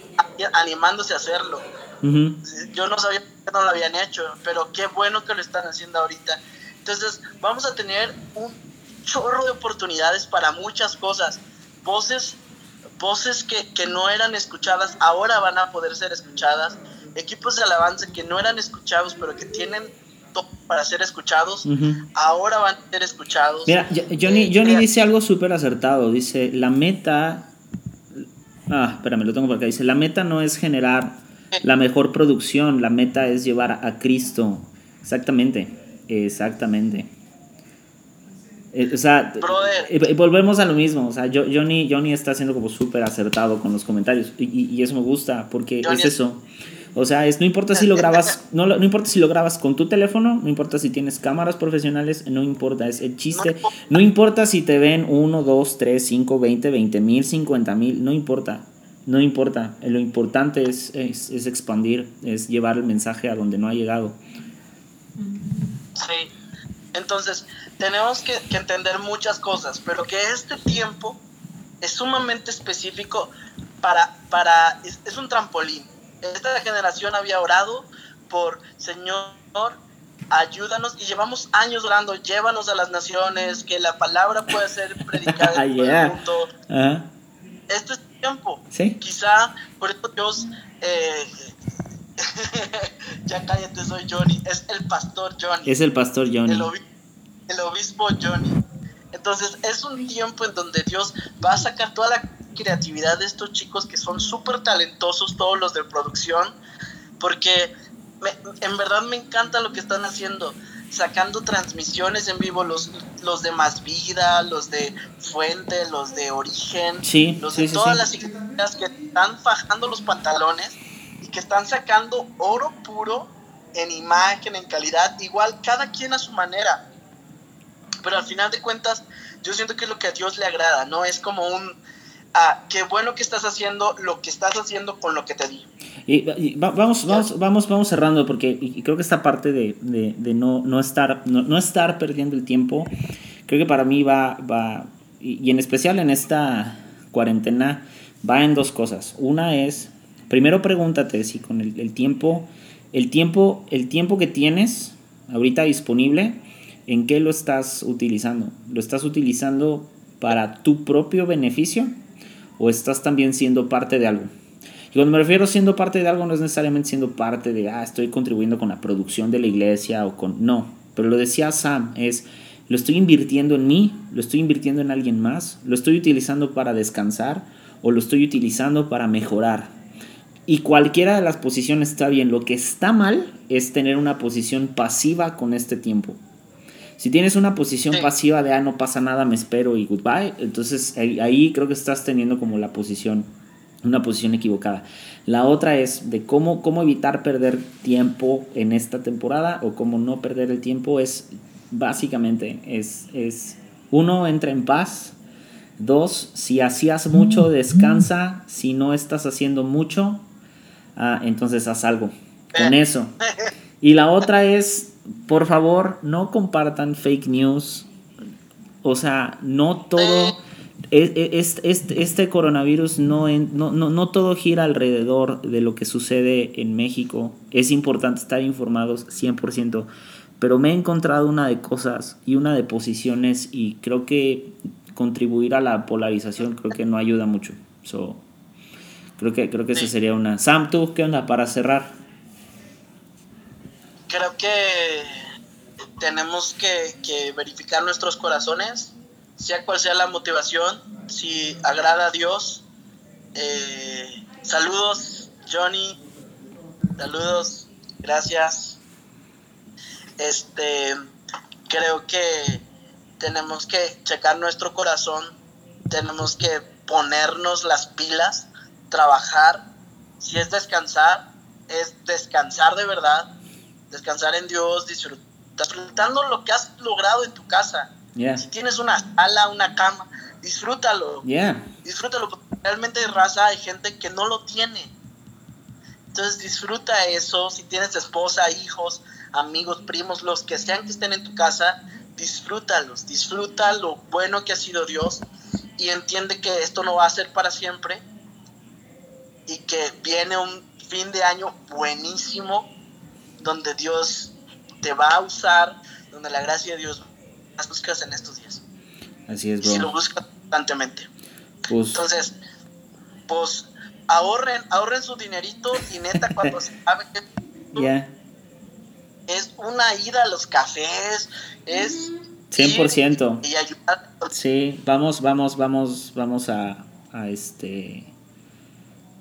animándose a hacerlo. Ujú. Yo no sabía que no lo habían hecho, pero qué bueno que lo están haciendo ahorita. Entonces, vamos a tener un chorro de oportunidades para muchas cosas. Voces, voces que, que no eran escuchadas, ahora van a poder ser escuchadas. Equipos de alabanza que no eran escuchados, pero que tienen para ser escuchados, ahora van a ser escuchados. Mira, Johnny, Eh, Johnny mira, dice algo súper acertado. Dice, la meta... Ah, espérame, lo tengo por acá. Dice, la meta no es generar la mejor producción, la meta es llevar a Cristo. Exactamente, exactamente. Eh, o sea, Brother. eh, eh, volvemos a lo mismo. O sea, Johnny, Johnny está siendo como súper acertado con los comentarios. Y, eso me gusta, porque Johnny es es- eso. O sea, es, no importa si lo grabas, no, no importa si lo grabas con tu teléfono, no importa si tienes cámaras profesionales, no importa, es el chiste. No importa si te ven 1, 2, 3, 5, 20, 20 mil, 50 mil, no importa. No importa. Lo importante es, es, es expandir, es llevar el mensaje a donde no ha llegado. Sí. Entonces, tenemos que, que entender muchas cosas, pero que este tiempo es sumamente específico para, para es, es un trampolín. Esta generación había orado por, Señor, ayúdanos y llevamos años orando, llévanos a las naciones, que la palabra pueda ser predicada en todo Yeah. el mundo. Ajá. Esto es tiempo. Sí. Quizá por eso Dios, eh, ya cállate, soy Johnny, es el pastor Johnny, Es el pastor Johnny. el, obi- el obispo Johnny. Entonces es un tiempo en donde Dios va a sacar toda la creatividad de estos chicos que son súper talentosos, todos los de producción, porque me- en verdad me encanta lo que están haciendo, sacando transmisiones en vivo, los, los de Más Vida, los de Fuente, los de Origen, Sí, los sí, de sí, todas las iglesias que están fajando los pantalones y que están sacando oro puro en imagen, en calidad, igual cada quien a su manera. Pero al final de cuentas, yo siento que es lo que a Dios le agrada, ¿no? Es como un, ah, qué bueno que estás haciendo lo que estás haciendo con lo que te di. Y, y va- vamos, vamos, vamos, vamos cerrando porque creo que esta parte de, de- de no, no, estar, no, no estar perdiendo el tiempo, creo que para mí va, va y, y en especial en esta cuarentena, va en dos cosas. Una es, primero pregúntate si con el, el tiempo, el tiempo, el tiempo que tienes ahorita disponible, ¿en qué lo estás utilizando? ¿Lo estás utilizando para tu propio beneficio o estás también siendo parte de algo? Y cuando me refiero a siendo parte de algo, no es necesariamente siendo parte de, ah, estoy contribuyendo con la producción de la iglesia o con... No, pero lo decía Sam, es, lo estoy invirtiendo en mí, lo estoy invirtiendo en alguien más, lo estoy utilizando para descansar o lo estoy utilizando para mejorar. Y cualquiera de las posiciones está bien. Lo que está mal es tener una posición pasiva con este tiempo. Si tienes una posición Sí. pasiva de, ah, no pasa nada, me espero y goodbye, entonces ahí, ahí creo que estás teniendo como la posición, una posición equivocada. La otra es de cómo, cómo evitar perder tiempo en esta temporada o cómo no perder el tiempo es básicamente, es, es uno, entra en paz. Dos, si hacías mucho, descansa. Si no estás haciendo mucho, ah, entonces haz algo con eso. Y la otra es, por favor, no compartan fake news. O sea, no todo... e- e- Este, coronavirus no, no, no, no todo gira alrededor de lo que sucede en México. Es importante estar informados 100%, pero me he encontrado una de cosas y una de posiciones y creo que contribuir a la polarización creo que no ayuda mucho. So, creo que, creo que esa sería una... Sam, ¿tú qué onda para cerrar? Creo que tenemos que, verificar nuestros corazones, sea cual sea la motivación, si agrada a Dios. Eh, saludos, Johnny. Saludos, gracias. Este, creo que tenemos que checar nuestro corazón, tenemos que ponernos las pilas, trabajar. Si es descansar, es descansar de verdad, descansar en Dios, disfrutando lo que has logrado en tu casa. Yeah. Si tienes una sala, una cama, disfrútalo. Yeah. Disfrútalo, porque realmente de raza hay gente que no lo tiene. Entonces disfruta eso, si tienes esposa, hijos, amigos, primos, los que sean que estén en tu casa, disfrútalos, disfruta lo bueno que ha sido Dios y entiende que esto no va a ser para siempre y que viene un fin de año buenísimo donde Dios te va a usar, donde la gracia de Dios las buscas en estos días. Así es, Y si lo bro. buscas constantemente. Pues, Entonces, pues ahorren, ahorren su dinerito y neta cuando se acabe yeah. es una ida a los cafés, es 100%. ir y ayudar. Sí, vamos, vamos, vamos, vamos a, a este...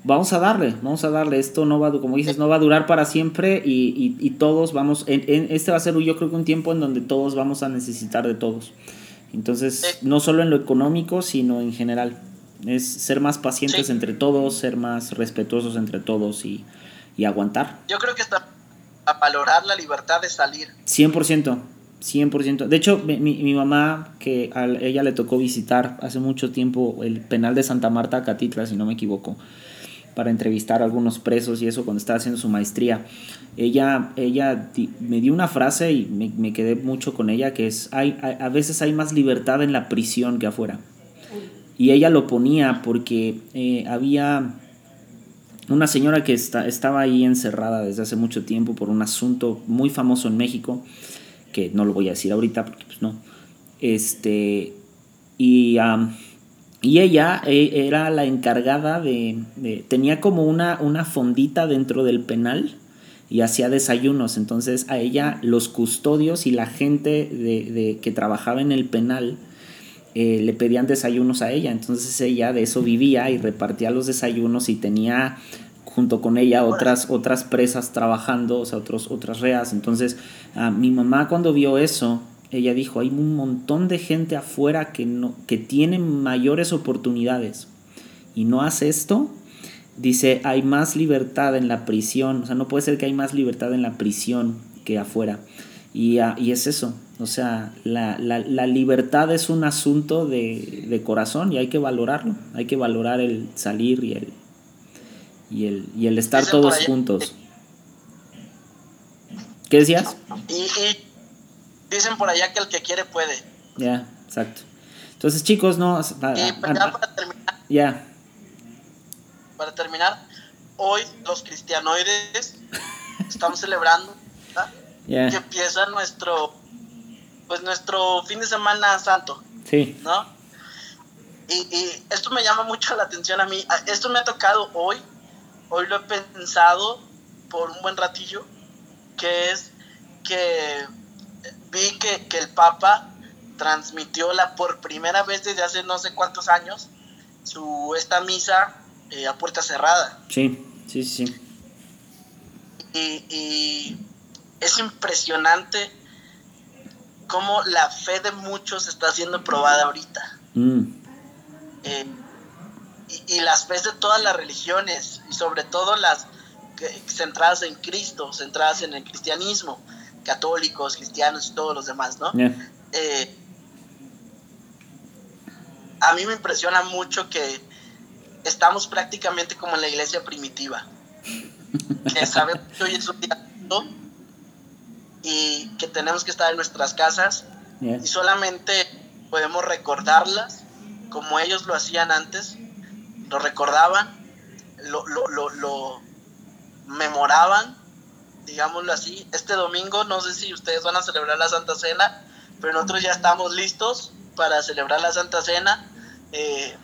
Vamos a darle, vamos a darle. Esto no va, como dices, no va a durar para siempre y, y- y todos vamos, en, en- este va a ser yo creo que un tiempo en donde todos vamos a necesitar de todos. Entonces, Sí. no solo en lo económico, sino en general. Es ser más pacientes Sí. entre todos, ser más respetuosos entre todos y, y aguantar. Yo creo que está a valorar la libertad de salir. 100%, 100%. De hecho, mi, mi- mi mamá, que a ella le tocó visitar hace mucho tiempo el penal de Santa Marta, Catitla, si no me equivoco, para entrevistar a algunos presos y eso cuando estaba haciendo su maestría. Ella, ella me dio una frase y me, quedé mucho con ella, que es, hay- a veces hay más libertad en la prisión que afuera. Y ella lo ponía porque eh, había una señora que está, estaba ahí encerrada desde hace mucho tiempo por un asunto muy famoso en México, que no lo voy a decir ahorita porque pues no. Este, y, y ella e, era la encargada de, tenía como una, una fondita dentro del penal y hacía desayunos. Entonces a ella los custodios y la gente de, que trabajaba en el penal eh, le pedían desayunos a ella. Entonces ella de eso vivía y repartía los desayunos y tenía junto con ella otras, otras presas trabajando, o sea, otros, otras reas. Entonces mi mamá cuando vio eso, ella dijo, hay un montón de gente afuera que, no, que tiene mayores oportunidades y no hace esto dice, hay más libertad en la prisión, o sea, no puede ser que hay más libertad en la prisión que afuera. Y, ah, y es eso, o sea, la, libertad es un asunto de, corazón y hay que valorarlo, hay que valorar el salir y el, y el, y el estar todos juntos. ¿Qué decías? Y, dicen por allá que el que quiere puede. Ya, exacto. Entonces, chicos, no... Y ya para terminar. Ya para terminar, hoy los cristianoides estamos celebrando que empieza nuestro pues nuestro fin de semana santo. Sí. ¿No? Y, esto me llama mucho la atención a mí. Esto me ha tocado hoy. Hoy lo he pensado por un buen ratillo. Que es que vi que, que el Papa transmitió la por primera vez desde hace no sé cuántos años su esta misa eh, a puerta cerrada. Sí, sí, sí. Y, es impresionante cómo la fe de muchos está siendo probada ahorita. Mm. Eh, y, las fe de todas las religiones, y sobre todo las centradas en Cristo, centradas en el cristianismo, católicos, cristianos y todos los demás, ¿no? Eh, a mí me impresiona mucho que estamos prácticamente como en la iglesia primitiva, que sabemos que hoy es un día y que tenemos que estar en nuestras casas y solamente podemos recordarlas como ellos lo hacían antes, lo recordaban, lo, lo, lo, lo memoraban, digámoslo así. Este domingo, no sé si ustedes van a celebrar la Santa Cena, pero nosotros ya estamos listos para celebrar la Santa Cena. Eh,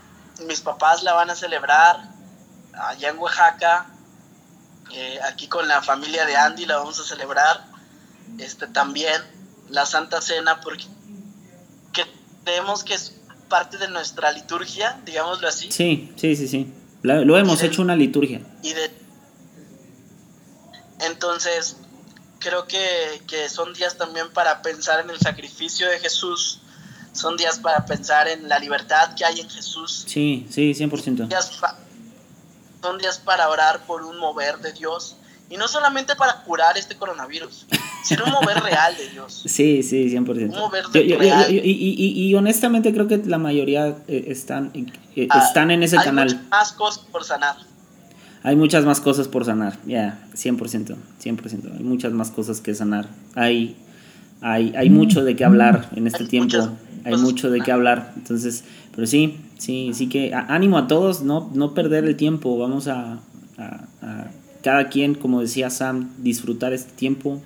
mis papás la van a celebrar allá en Oaxaca. Eh, aquí con la familia de Andy la vamos a celebrar. Este también la Santa Cena porque creemos que es parte de nuestra liturgia, digámoslo así. Sí, sí, sí, sí. Lo, hemos hecho una liturgia. Y de entonces creo que, que son días también para pensar en el sacrificio de Jesús son días para pensar en la libertad que hay en Jesús. Sí, sí, 100%. Son días, para orar por un mover de Dios. Y no solamente para curar este coronavirus, sino un mover real de Dios. Sí, sí, 100%. Un mover real. y, honestamente creo que la mayoría eh, están, eh, ah, están en ese canal. Hay más cosas por sanar. Hay muchas más cosas por sanar, ya, 100%, 100%. Hay muchas más cosas que sanar. Hay, hay, hay mucho de qué hablar en este tiempo hay pues, mucho de qué hablar. Entonces, pero sí, sí, sí que ánimo a todos, no, no perder el tiempo. Vamos a, cada quien, como decía Sam, disfrutar este tiempo.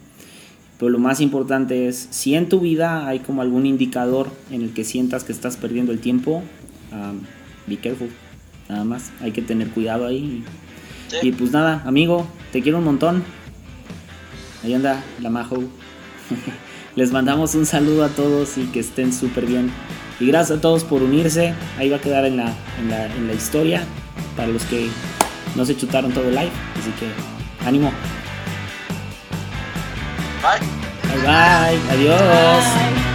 Pero lo más importante es, si en tu vida hay como algún indicador en el que sientas que estás perdiendo el tiempo, um, be careful. Nada más, hay que tener cuidado ahí. Y pues nada, amigo, te quiero un montón. Ahí anda la Majo. Les mandamos un saludo a todos y que estén súper bien. Y gracias a todos por unirse. Ahí va a quedar en la, en la, historia para los que no se chutaron todo el live. Así que ánimo. Bye. Bye bye. Adiós.